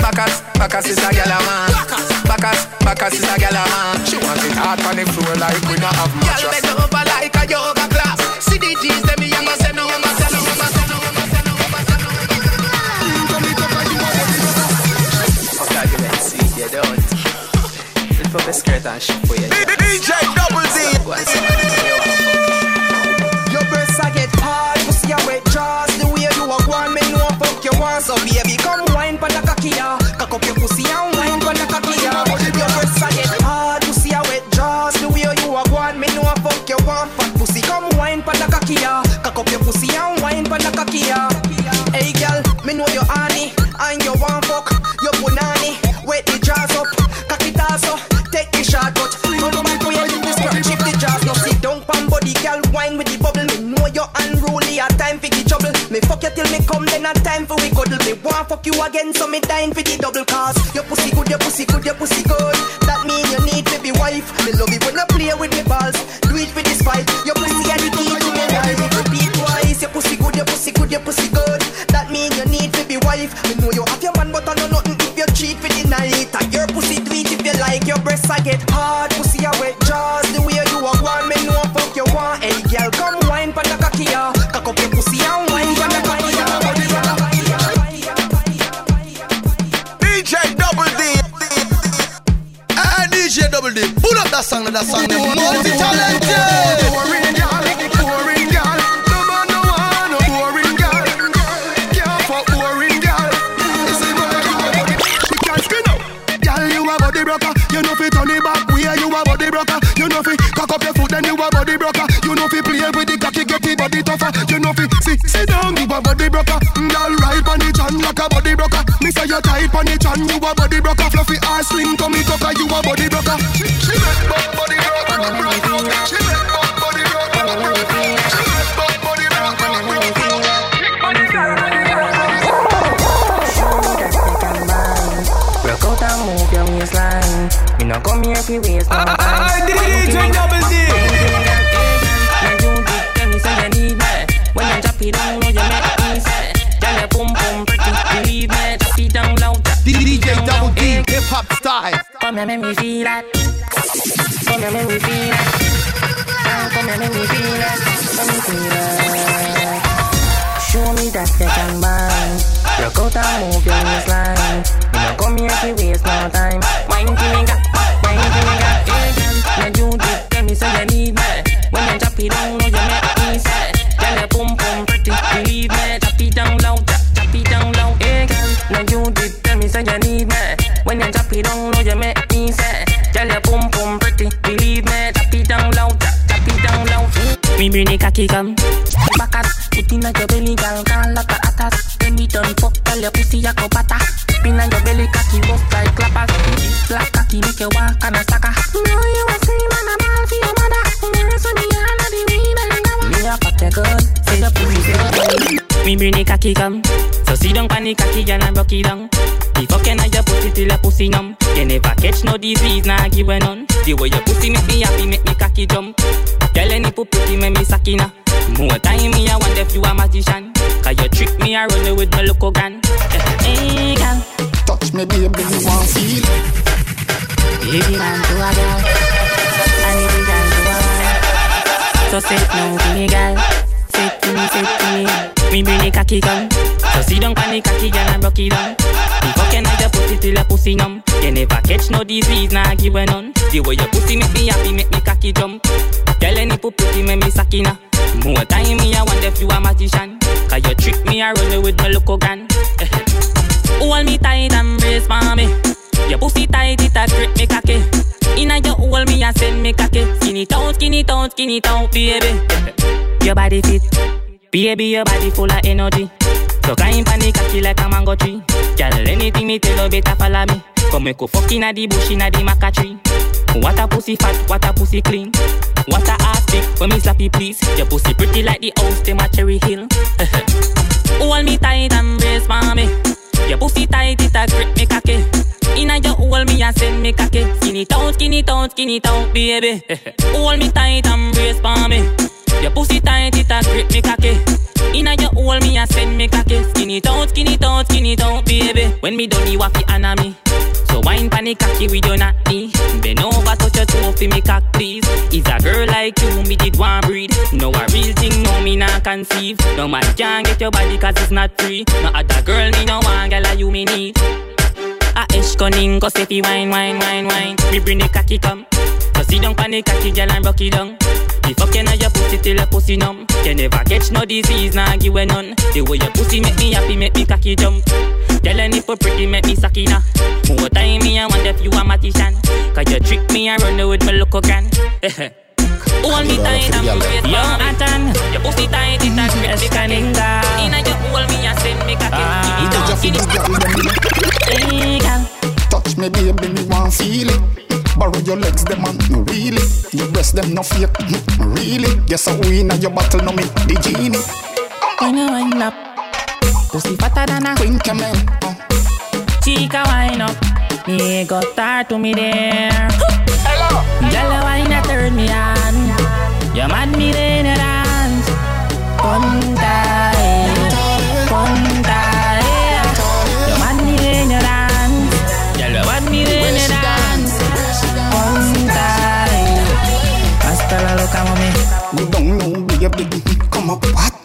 Backers, backers is a girl a man. Backers, backers is a girl a man. She want it hard on the floor like we not have mattress. Girl bend over like a yoga class. See the G's, them me a go say no, go say no, go say no, go say no, go say no.
Okay, give it sweet, you don't. Flip up a skirt and shit for you.
DJ Double D.
Go and say
Your breasts I get hard, pussy I wet jaws. The way you a go on, me know fuck you want. So baby, come wine pon the cocky ya. A time for we cuddle. Me want fuck you again, so me dying for the double cause. Your pussy good, your pussy good, your pussy good. That mean you need to be wife. Me love it when you play with me balls. Do it for this fight. Your pussy are the key to me life. Repeat twice. Your pussy good, your pussy good, your pussy good. That mean you need to be wife. Me know you have
with the cocky, get the body tougher. You know fi sit sit down, you a body broker. Girl, ride on the chan like a body broker. You tight on the chan, you a body broker. Fluffy ass slim, tummy tucker, you a body broker. She she make body body broker, broker. She make body broker, broker. She make body broker.
Rock out and move your waistline. Me no come here fi waste no time.
DJ Double D.
You did me say you need. When you drop it down, know you make
DJ Double D, hip hop style.
Come here, make me feel that. Come here, make me feel that. Come here, make me feel that. Let me feel that. Show me that you can bang. Rock out and move your waistline. Me no come here to waste no time. Wine to me, got, wine to me, got. Now you did tell me say you need me. When you drop it down, bring the cocky come back at Put in your belly, girl, can like a atas Then we done fuck, tell your pussy a go pata Spin on your belly, cocky rough like clappers. Big black cocky make you walk on a sucker. Know you a scream and a ball for your mother. Nurse when me all of the women Me a fuck your girl, say your pussy good Me bring the cocky come So sit down pan the cocky, girl, and rock it down. The fucking on your pussy till your pussy numb. You never catch no disease, nah give a none The way your pussy make me happy, make me cocky jump Girl, any pussy make me sakina more time me, I wonder if you a magician. Cause you trick me, I run with my local gun. (laughs) Hey, girl.
Touch me, baby, you want feel.
Baby, I'm to a girl. I need a girl to a. So say no to me, girl. Say to me, say to me. Me bring the cocky gun. So sit down on the cocky, girl, and rock it down. The fucking on your pussy till your pussy numb. You never catch no disease, nah give a none. The way your pussy make me happy, make me cocky jump. Girl, any pussy make me sakina. More time me, I wonder if you a magician. Cause you trick me, I run with my local gun. (laughs) Hold me tight and brace for me. Your pussy tight, it a grip me cocky. Inna your hold me and send me cocky. Skin it out, skin it out, skin it out, baby. (laughs) Your body fit, baby, your body full of energy. So climb on the cocky like a mango tree. Girl, anything me tell you better follow me. Come make go fuck inna the bush inna the maca tree. What a pussy fat, what a pussy clean. What a ass big, when me slappy please. Your pussy pretty like the house, them a cherry hill. (laughs) Hold me tight and brace for me. Your pussy tight, it a grip me cocky. Inna your hold me and send me cocky. Skin it out, skin it out, skin it out, baby. (laughs) hold me tight and brace for me. Your pussy tight, it a grip me cocky. Inna your hold me and send me cocky. Skin it out, skin it out, skin it out, baby. When me done, you to honor me. So wine panic cocky with your natty. Bend over, touch your toe fi me cock please. Is a girl like you, me did one breed. No a real thing, no me not conceive. No man can't get your body cause it's not free. No other girl me no one girl like you me need. A ish cunning, cause if you wine, wine, wine, wine. Me bring the cocky come. So sit down panic cocky girl and rock it down. The fucking on your pussy till your pussy numb. You never catch no disease, nah give a none. The way your pussy make me happy, make me cocky jump. And if you pretty, make me sakina. More time me, I wonder if you a magician. Cause you trick me, I run away with my local gun. Hold me tight and brace Yo, Atan, your pussy tight, it's a great Escaninga Inna your hold me and send me cocky
Ah,
it up, it up Hey, girl
Touch me, baby, me want feel it. Borrow
your legs them man, really. Your breast them no fake, mm, really. Yes, I win at your battle, no me the genie.
When you wind up, pussy fatter than a
queen camel.
Chica wind up, me got start to me there. Hello, girl, you wine a turn me on. You mad me then you dance. Punta, punta. You mad me then you dance. Girl, you mad me then you dance. Punta. Hasta la
baby. Come up, under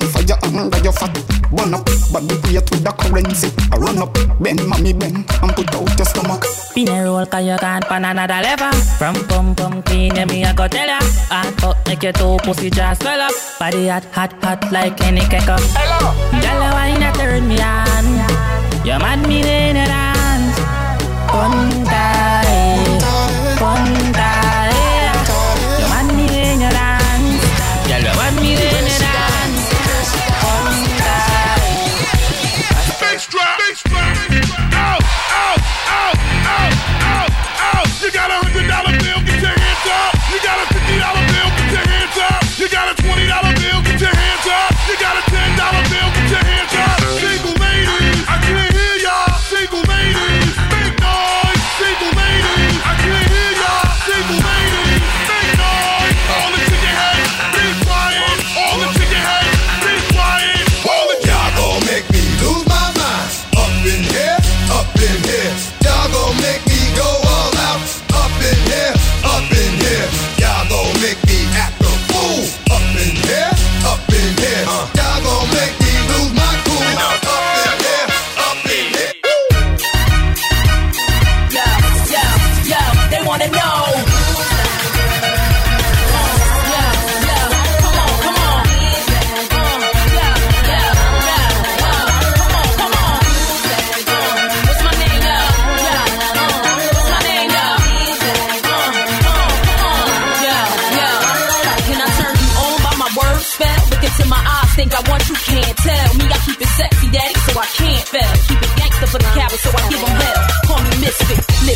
your fat. Burn up, we pray to the currency. I run up, bend, mommy, bend, and put out your stomach.
Pin a roll cause you can't pan another level From pum pum clean me I go tell ya Hot fuck make your two pussy just swell up Body hot hot hot like any ketchup Hello Girl wine a turn me on You mad me then you dance Punta
Big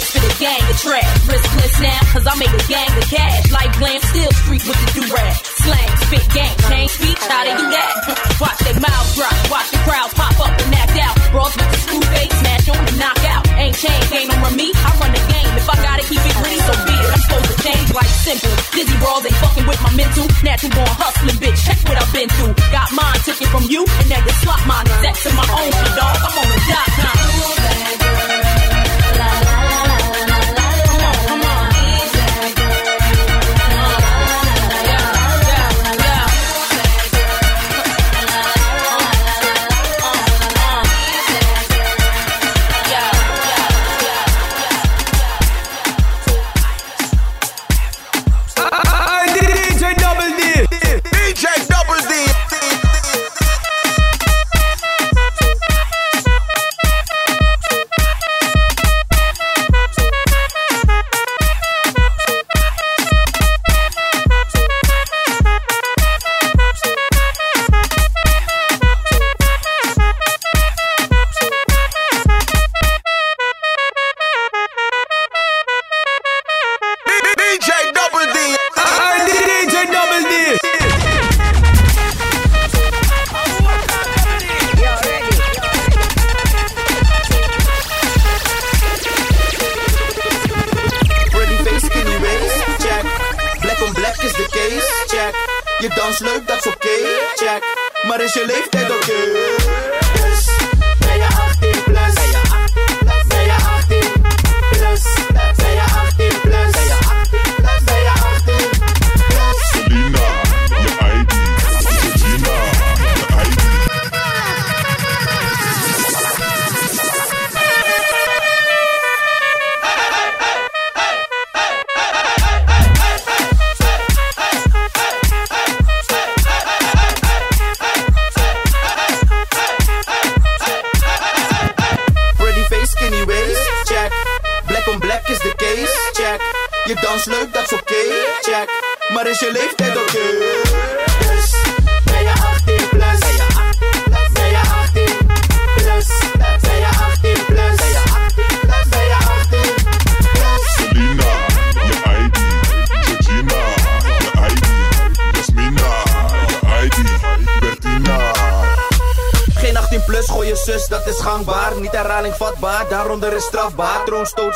lips for the gang of trash. Riskless now, cause I make a gang of cash. Like glam, still street with the do-rag. Slang, spit, gang, change speech, how they do that? Watch their mouths drop, watch the crowds pop up and act out. Brawls with the screw face, smash on and knock out. Ain't chain game over me, I run the game. If I gotta keep it gritty, so be it. I'm supposed to change like simple. Dizzy brawls ain't fucking with my mental. Natural born hustling, bitch. Check what I've been through. Got mine, took it from you, and now you slot mine. That's in my own shit, dog. I'm on the dot com.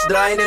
draaien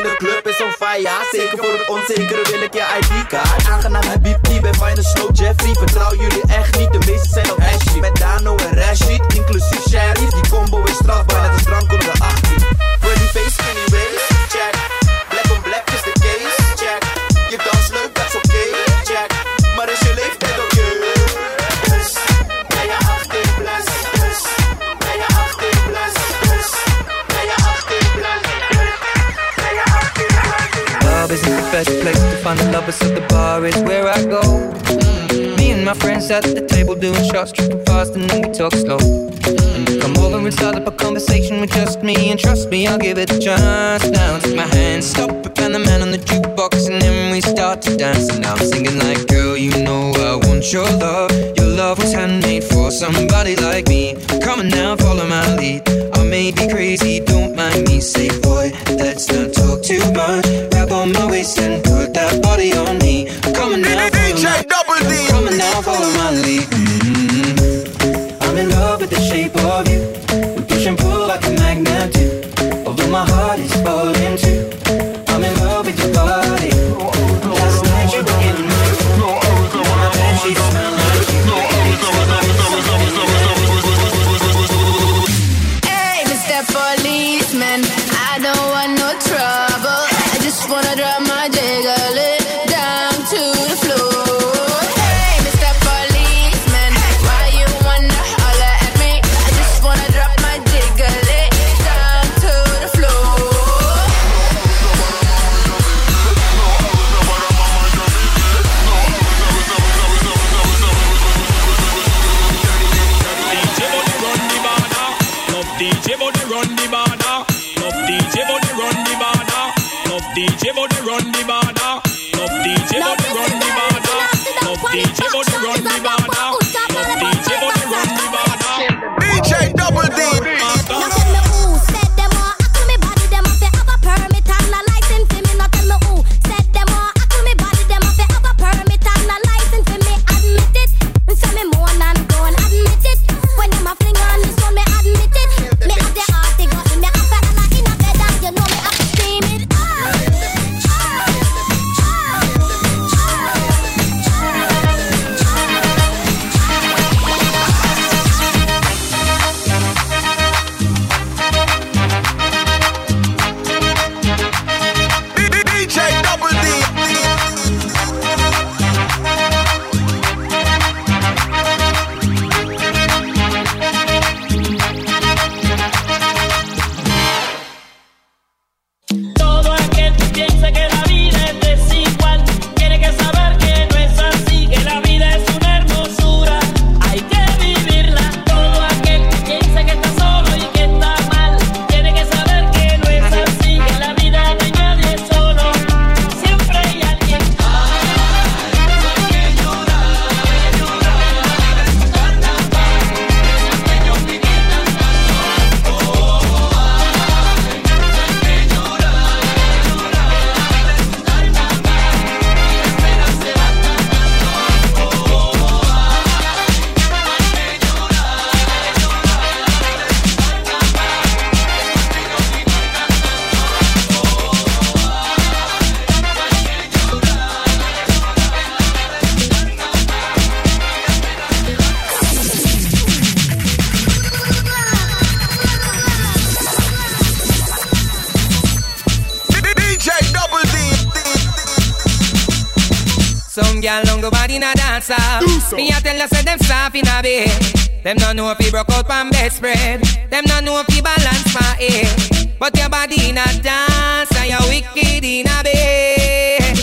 Them no know if you broke out from bedspread. Them no know if you balance my head. But your body in a dance and your wicked in a bed.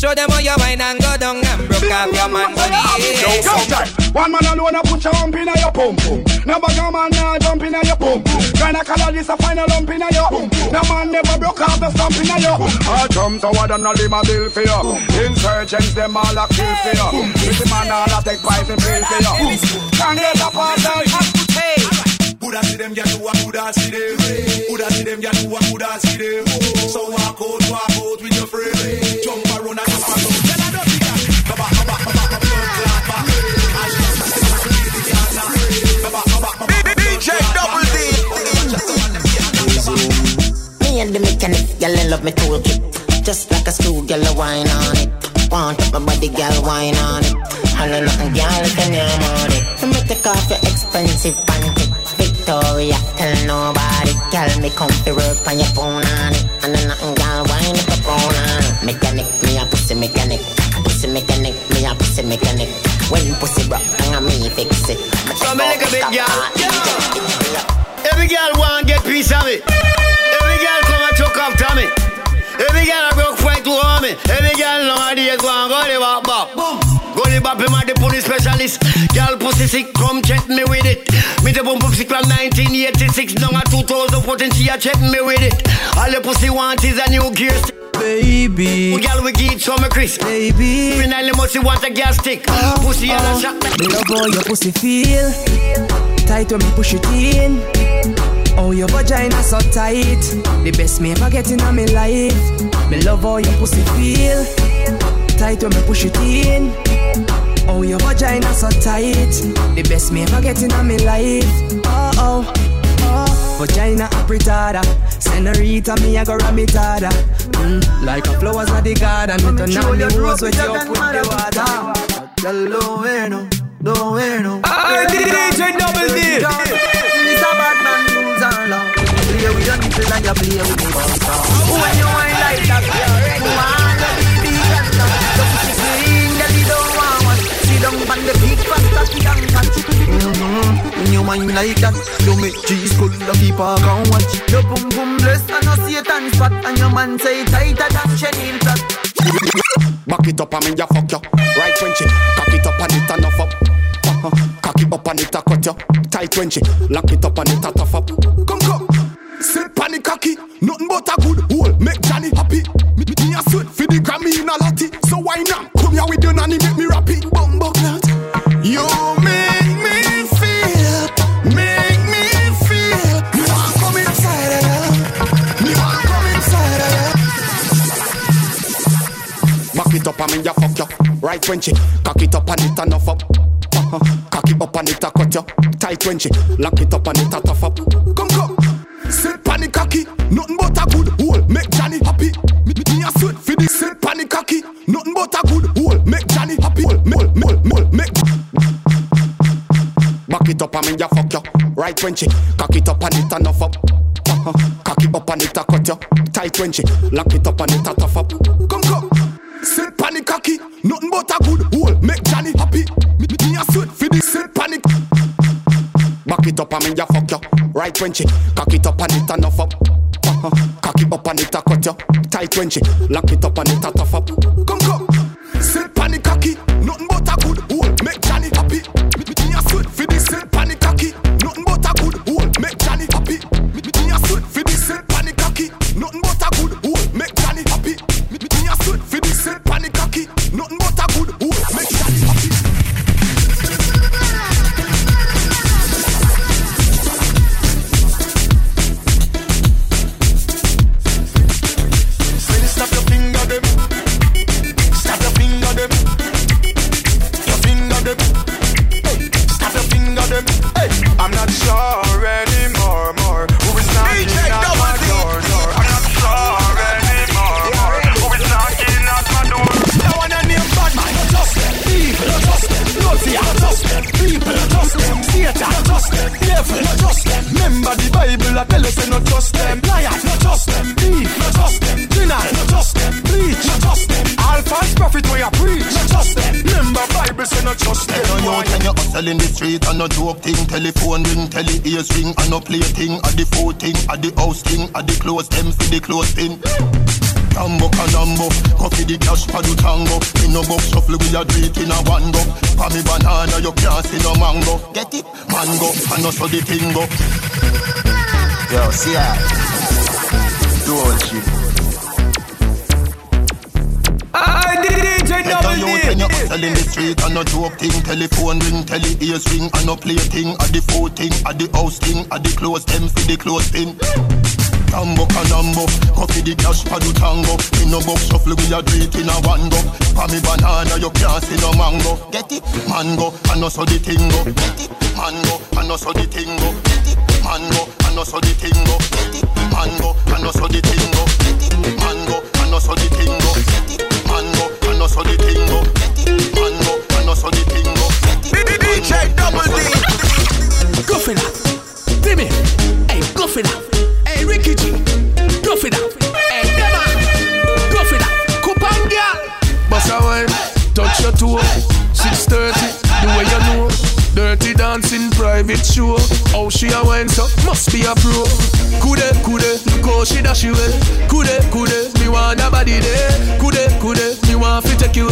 Show them how you wine and go down and broke up your man body.
Yo, sometimes one man alone a put your hump in your pump. Number no man now jump in your pump. Gonna color this a final lump in your no man never broke off the stump in you. I jump to what and I live a bill for you. Insurgents, them all a kill for you. This man all a take poison pill for you. Can't get up all
night. Coulda see them get to a coulda see them. Coulda see them get to a coulda see them.
Wine on it. Holla nothing, girl, can you on it? So me take off your expensive panty. Victoria, tell nobody. Girl, me come to work on your phone pussy
sick, come check me with it. Me the bump up sick from 1986 down at 2014. She a check me with it. All the pussy want is a new gear. stick.
Baby,
Girl, we give some Chris.
Baby,
me nine must want a gas stick. Pussy and a uh-huh. shot.
Me love how your pussy feel Tight when me push it in Oh, your vagina so tight The best me ever get in me life Me love how your pussy feel Tight when me push it in Oh, your vagina so tight. The best me ever get in me life. Oh, oh, oh. Vagina apretada Senorita, me a go ram it harder. Mm, Like a flowers of the garden. Me turn on the rose with you put the water.
Girl, don't wear no, don't wear no.
Ah, DJ Double D.
It's a bad man rules and law. Play with your nipple and you play with the monster. When you wine like that, you want down on the big fat cocky and catch. Mm-hmm. When you wine like that, you make cheese cool, the people can watch. Your boom boom blessed and a Satan spot, and your man say tighter than chenille plot.
Back it up and me ya fuck you. Right when she cock it up and it a nuff up. Uh-huh. Cock it up and it a cut you. Tight when she lock it up and it a tough up. Come come. Sit pan the cocky, nothing but a good hole. Make Johnny happy. Me, me a sweat for the It up and fuck you. Right when she cock it up and it nuff up. Uh-huh. Cock it up and it a cut you. Tight when she lock it up and it a tough up. Come come. Sit pan the cocky, nothing but a good hole. Make Johnny happy. Me, me, me a sweat for the sit pan the cocky, nothing but a good hole. Make Johnny happy. Hole, Make, make, make, make. Back it up and me ya fuck you. Right when she cock it up and it nuff up. Uh-huh. Cock it up and it a cut you. Tight when she lock it up and it a tough up. Come come. Sit a good hole. Make Johnny happy. Me, me, a sweat for the sit pan the Back it up and me ya fuck you. Right when she cock it up and it a nuff up. Uh-huh. Cock it up and it a cut you. Tight when she lock it up and it a tough up. Come come.
Just them. Devil, not just them. Remember the Bible, I tell us, say not just them. Liar, not just them. Thief, not just them. Sinner, not just them. Bleach, not just them. All false prophet, we are preach, not just them. Remember Bible, say not just them.
Tell you, tell you, hustle in the street and no joke thing. Telephone ring, tele ears ring and no play thing. At the food thing, at the house thing, at the clothes them for the clothes thing. Tambo canambo, coffee the cash for the tango. In no box shuffle, we a do it in a one go. For me banana, you can't see no mango. Get it? Mango, and no so the thing go.
Yo, see ya. Do all shit.
I DJ
Double D. When you hustle in the street and no joke thing, telephone ring, tele ears ring, and no play thing, at the food thing, at the house thing, at the clothes them for the clothes thing. Lambo canambo Coffee the cash for the tango. Go shuffle we a do in a one go. For me banana you can't see no mango. Get it? Mango and also the tingo Get it? Mango and also the tingo Get it? Mango and also the tingo Get it? Mango and also the tingo Get it? Mango and also the tingo Get it? Mango and also the tingo Get it? Mango and also the tingo
DJ Double D.
Goofy Timmy. G. Go for that. Hey, Dema. Go girl.
A wine, touch your toe. 6:30, the way you know. Dirty dancing private show. How she a wine so must be a pro. Kude kude, look how she dash you. Kude kude, me want a body there. Kude kude, me want fi take you.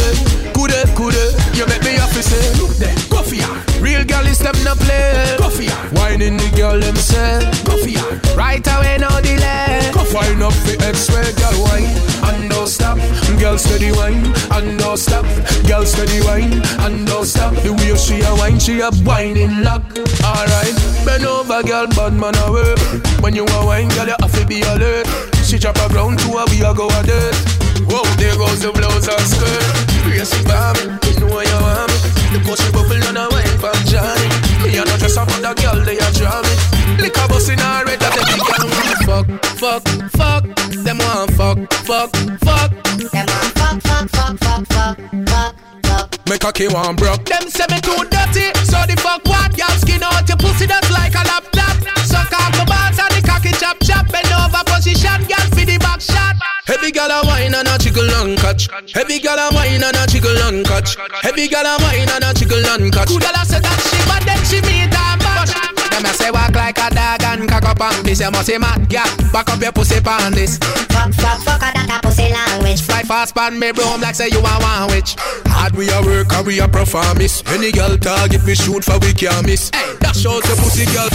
Kude kude, you make me happy say. Look there, go for ya. Real girl is them no play. Go for ya. Whining the girl them say. Go for ya. Right away no delay. Go find up the X-ray girl wine and don't stop. Girl steady wine and don't stop. Girl steady wine and don't stop. The way she a wine, she a whining lock. Alright, bend over, girl, bad man away. When you a wine, girl, you have to be alert. She drop a ground to her, we a go a dirt. Whoa, there goes the blouse and skirt. Race it for me, you know you want me. The pussy bubble and a wine from Johnny. Me a not just a mother girl, they a draw me. Lick a bus in her red, that the girl want fuck, fuck, fuck. Them want fuck, fuck, fuck. Them want fuck, fuck, fuck, fuck, fuck, fuck. Make a key one broke.
Them say me too dirty, so the fuck what? Y'all skin out your pussy just like a laptop. Suck off my balls and the cocky chop chop. Bend over position, girl for the back shot.
Heavy gal a wine and a jiggle and catch. Heavy gal a wine and a jiggle and catch. Heavy gal a wine and a jiggle and catch.
Good gal a say that she bad, then she meet a match.
Them a say walk like a dog and cock up on this. You must say mad gal, back up your pussy pan this.
Fuck, fuck, fuck, that a pussy language.
Fly fast pan me broom like say you a one witch. Hard we a work and we a perform miss. Any girl target we shoot for we can't miss. Hey, that shows the pussy girl.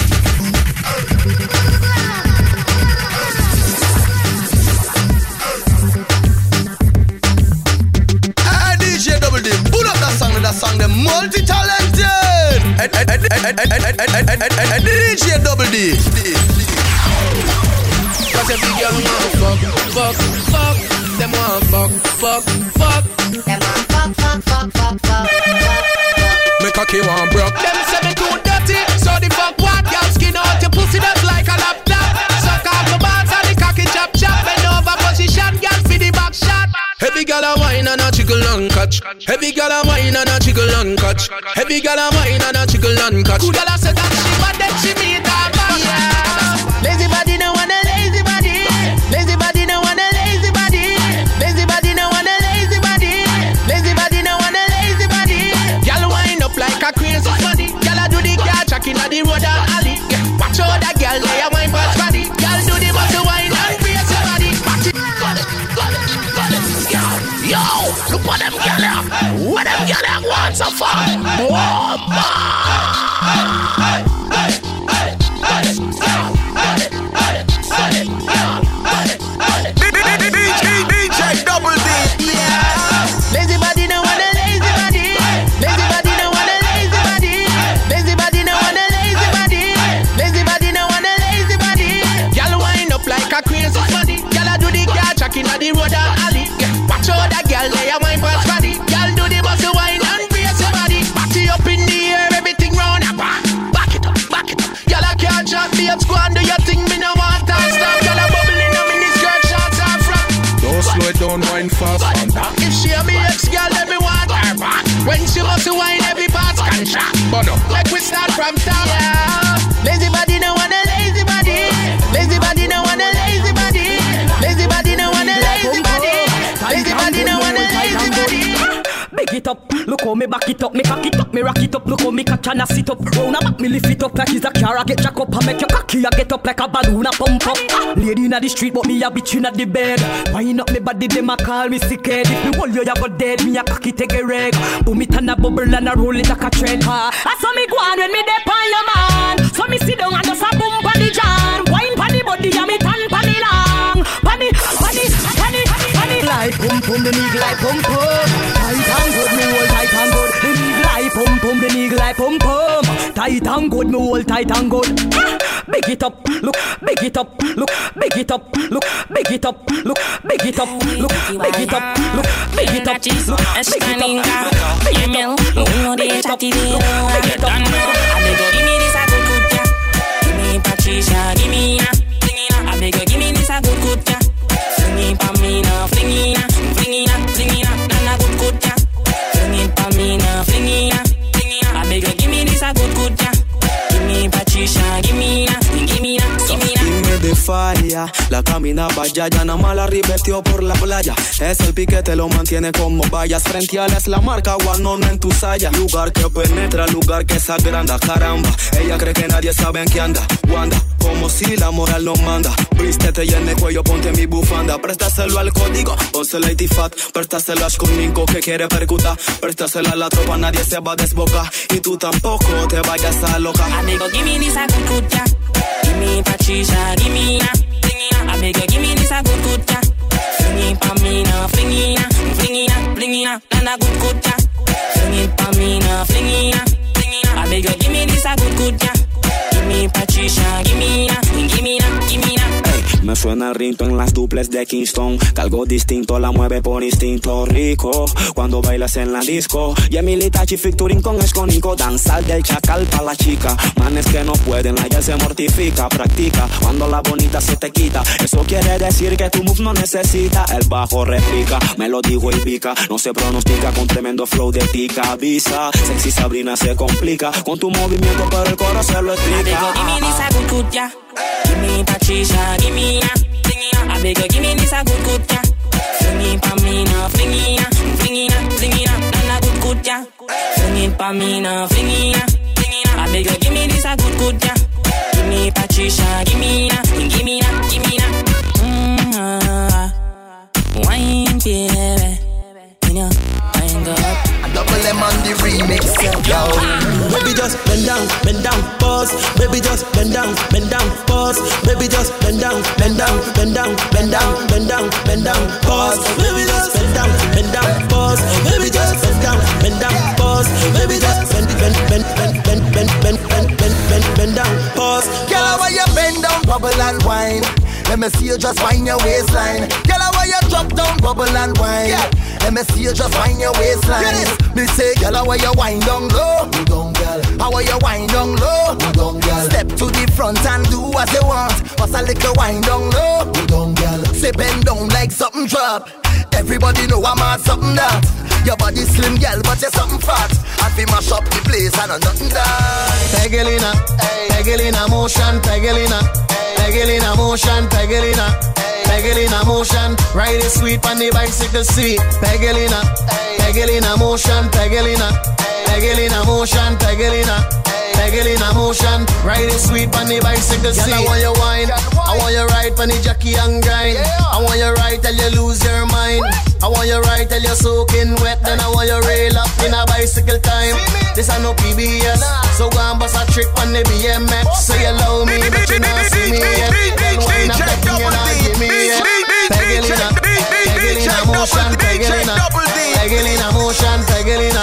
Hey, hey, hey, hey, DJ Double D.
Cause every girl want fuck, fuck, fuck. Them want fuck, fuck, fuck.
Them want fuck, fuck, fuck, fuck, fuck,
a key one broke.
Them say me too dirty, so the fuck what? Y'all skin out your pussy just like a laptop. Suck off my balls and the cocky chop chop. Bend over position, girl for the back shot.
Heavy gal a wine and a catch. Heavy gal a wine and a jiggle and catch. Heavy gal a wine and a jiggle and catch.
Good gal a say that she bad, then she meet a. Yeah. Lazy body no want a lazy body. Lazy body no want a lazy body. Lazy body no want a lazy body. Lazy body no want a lazy body. Gal wind up like a crazy body. Gal a do the car track inna the road What them girl out? What them girl out wants a fuck? Woman! From top. Look how me back it up, me cock it up, me rock it up, look how me catch and I sit up. Round a back, me lift it up like it's a car, I get jack up, I make your cocky, I get up like a balloon, I pump up. Lady inna the street, but me a bitch inna the bed. Wind up me body, them a call me sick head. If me hold you, you go dead, me a cocky take a reg. Boom it and a bubble and a roll it like a trend. Ha. I saw me go on when me dey on your man. So me sit down and just a boom pa the jam. Wine pa the body, and me tan pa the long. Pa the, pa the, pa the, pa the. Like pum pum, the nigga like pum pum. Pum pum. Tight and good, me hold tight and good. Big it up, look, big it up, look, big it up, look, big it up, look, big it up, look, big it up, look, big it up, look, big it up, big it up, look, big it up, look, big it up.
Give me this a good good yeah. Give me Patricia, give me ya. I beg you, give me this a good yeah. Sing it pa a
fight la camina vaya, ya nada más la rivertió por la playa. Es el piquete, lo mantiene como vallas. Frente a él es la marca, Guanón en tu saya. Lugar que penetra, lugar que se agranda, caramba. Ella cree que nadie sabe en qué anda. Wanda, como si la moral no manda. Vístete y en el cuello ponte mi bufanda. Préstaselo al código, ponse Lady Fat. Préstaselo a Shkuninko que quiere percutar. Préstaselo a la tropa, nadie se va a desbocar. Y tú tampoco te vayas a loca.
Amigo, give me this a good, good, yeah. Give me Patricia, give it na. Amigo, give me this a good, good. Fling it me fling it it it good, it me fling it it na. Amigo, give me this a good, good. Me Patricia, give me na, give me na, give me na.
Me suena el rinto en las duples de Kingston. Calgo distinto, la mueve por instinto rico. Cuando bailas en la disco. Y Emily Tachi featuring con Esconico. Danzar del chacal pa' la chica. Manes que no pueden, la ya se mortifica. Practica cuando la bonita se te quita. Eso quiere decir que tu move no necesita. El bajo replica, me lo dijo y pica. No se pronostica con tremendo flow de tica. Avisa, sexy Sabrina se complica. Con tu movimiento, pero el coro se lo explica.
Amigo, give me this a good, good, yeah. Give me Patricia, give me na, fling it na. Amigo, give me this a good, good, yeah. Fling it pa me na, fling it na, fling it na, fling it na. Land a good, good, yeah. Fling it pa me na, fling it na, fling it na. Amigo, give me this a good, good, yeah. Give me Patricia, give me
just
find your waistline. Girl, why you drop down, bubble and wine? Let me see you just wind your waistline. Me say, girl, why you wind down low? You don't, girl. How are you wind down low? You don't, girl. Step to the front and do what you want. Bust a little wind down low. You don't, girl. Say bend down like something drop. Everybody know I'm at something that. Your body slim, girl, but you're something fat. I feel mash up the place and I'm nothing that.
Pegelina, Pegelina motion, Pegelina, Pegelina motion, Pegelina, Pegelina motion. Ride it sweet on the bicycle seat. Pegelina, Pegelina motion, Pegelina, Pegelina motion, Pegelina. Pegelina motion, ride it sweet on the bicycle seat. Girl, I want you wine, I want you ride on the jockey and grind. I want you ride till you lose your mind. I want you ride till you're soaking wet, then I want you rail up in a bicycle time. This I no PBS, so go and bust a trick on the BMX. Say you love me, but you not see me yet. Then wine up thing and not give me yet. Pegelina, Pegelina motion, Pegelina, Pegelina motion, Pegelina.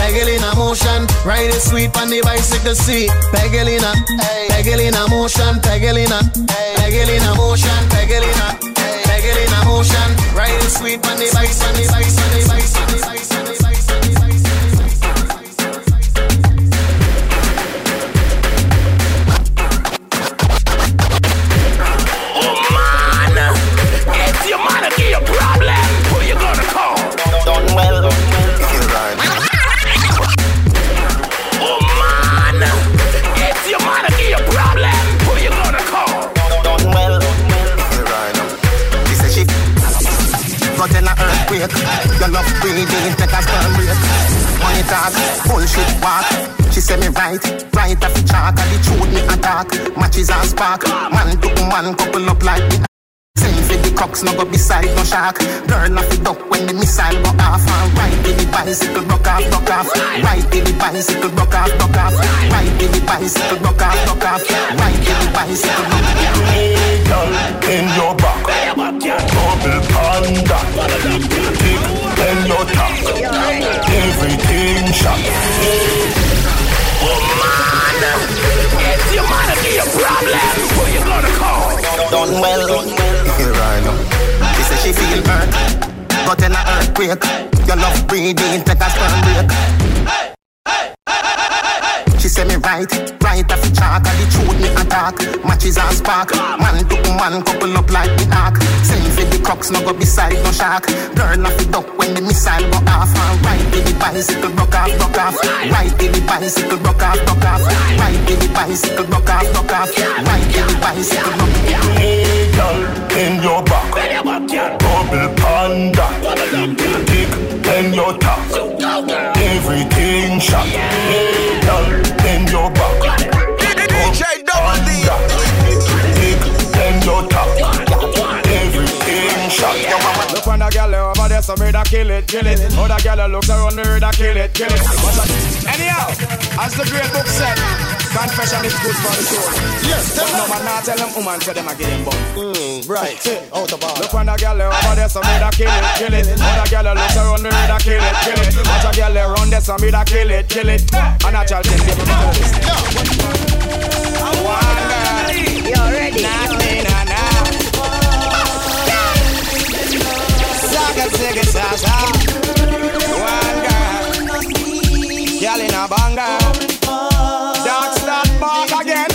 Pegelina motion, ride it sweet on the bicycle seat. Pegelina, Pegelina motion, Pegelina, Pegelina motion, Pegelina, Pegelina motion, ride it sweet on the bicycle, on the bicycle, on the bicycle, on the bicycle, on the bicycle.
A. Your
love breathing, take a sperm break. Money talk, bullshit walk. She say me right, right off the chalk. And the truth me attack. Matches and spark. Man to man couple up like me. Send the cocks, no go beside no shark. Girl off the duck when the missile go off. And ride with the bicycle, broke off, broke off. Ride with the bicycle, broke off, broke off. Ride with the bicycle, broke off, broke off. Ride with the bicycle, broke off.
Hey, girl, bend your back. Double panda. Tick, bend your top. Everything shot.
Oh man, if your man give you a problem, who you gonna call?
Done well. Right now. She feel hurt. Got in a earthquake. Your love breathing, take a sperm break. She say me right, right off the chalk. And the truth me attack. Matches and spark. Man to man couple up like the ark. Send for the crooks, no go beside no shark. Girl off the duck when the missile go off. And right in the bicycle, rock off, rock off. Right in the bicycle, rock off, rock off. Right in the bicycle, rock off, rock off. Right in the bicycle, rock off.
Girl, in your back. Bubble panda. Dick in your top. Everything shot. Girl
over there, me da kill it, kill it. Other girl looks around me, da kill it, kill it. Anyhow, as the great book said, confession is good for the soul. Yes, but no man not tell them woman, tell them I get them bum.
Mm, right, out of order.
Look when the girl over there, so me da kill it, kill it. Other girl looks around me, da kill it, kill it. Other girl around there, so me da kill it, kill it. And I tell them, give me the list. One girl,
you're ready.
Nah, nah, Saga, saga. One girl, girl in a banger. Dark start back again.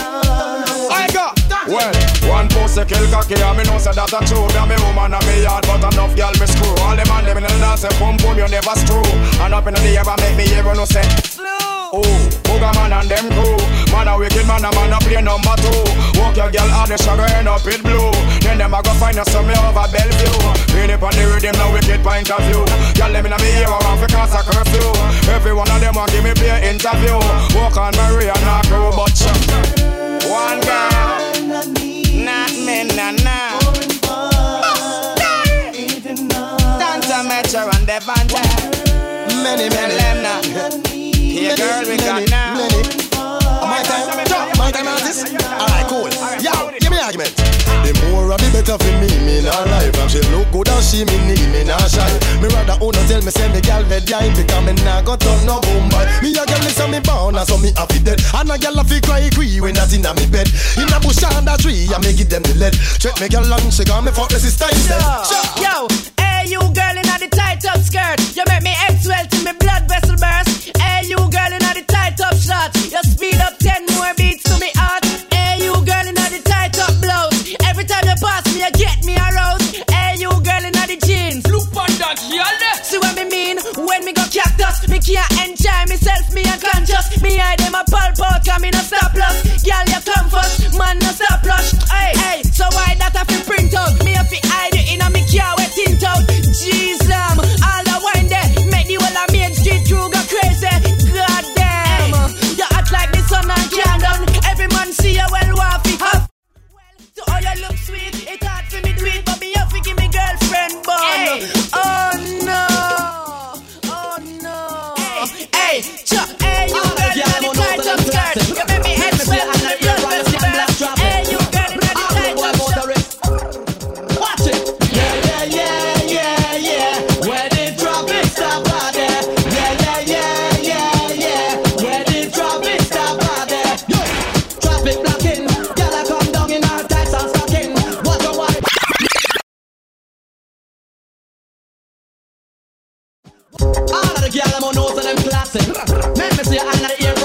I go. Well, one pussy kill cocky and me know say that a true Me and me woman and me yard but enough girl me screw All the man them in the dance pum pum you never screw And up in the air make me hear no say Oh, Booga man and them crew Man a wicked man a man a play number two. Walk your girl out the sugar end up it blue. Then them a go find us some over Bellevue. Read it on the rhythm no wicked point of view. Girl them in a me ear I want for cause a curfew. Every one of them want give me play interview. Walk on Maria and her crew but. One girl not me, na na Dance Metro and Devante.
Many, many.
Them now Here girl we got now
My time, my time artist. Alright, cool. Yo, give me argument. The more of the better for me, me not life. And she look good and she me need me not shy. Me rather who no tell me say me gal red line because me nah go turn no boom boy. Me a gal listen me born and so me happy dead. And a gal a fi cry cry when that inna me bed. In a bush under tree, I me give them the lead. Check me gal and she got me fuck the sister instead.
Yo, hey you girl in the tight up skirt, you make me swell till me blood vessel burst. Hey you girl in the tight up shot, you speed up ten more beats to me heart. Hey you girl in the tight up blouse, every time you pass me you get me aroused. Hey you girl in the jeans, look on that girl. See what me mean when me go cactus, me can't enjoy myself, me unconscious. Me eye them a pulp out, Hey, oh no, oh no. Hey, hey
you got a tight up skirt. girl, I'm
on nose and classic. Me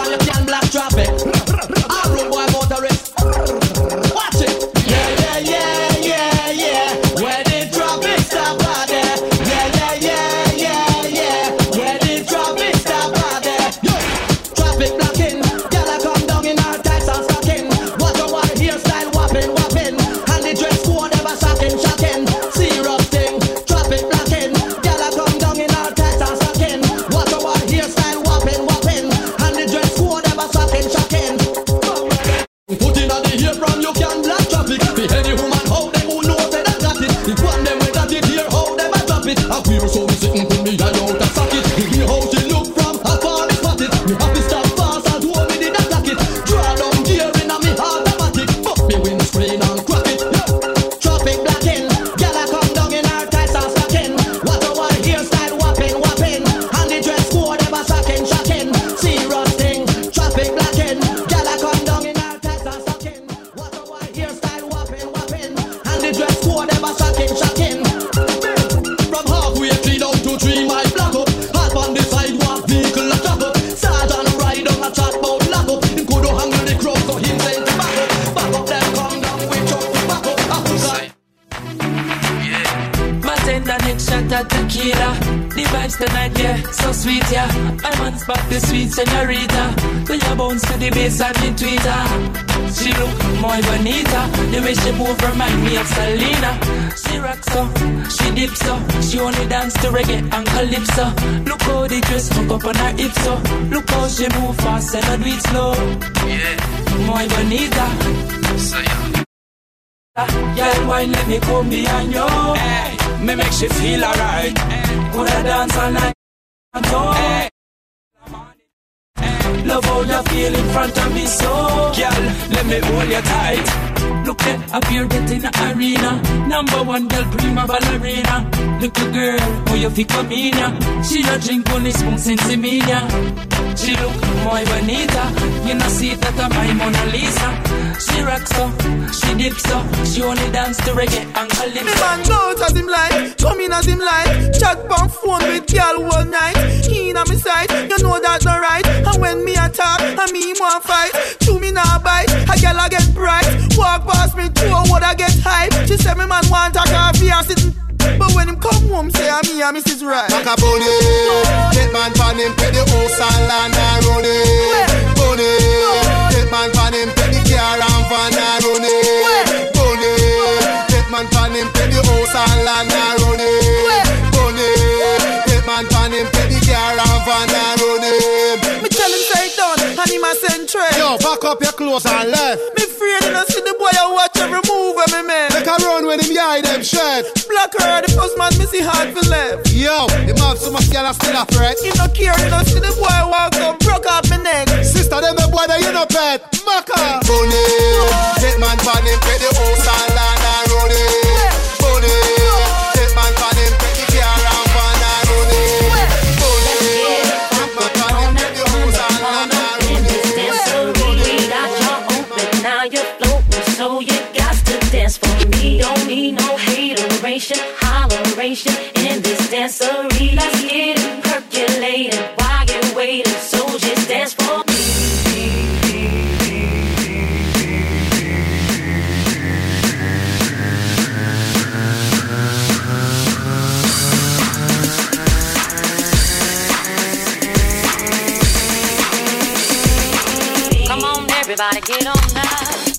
everybody, get on now.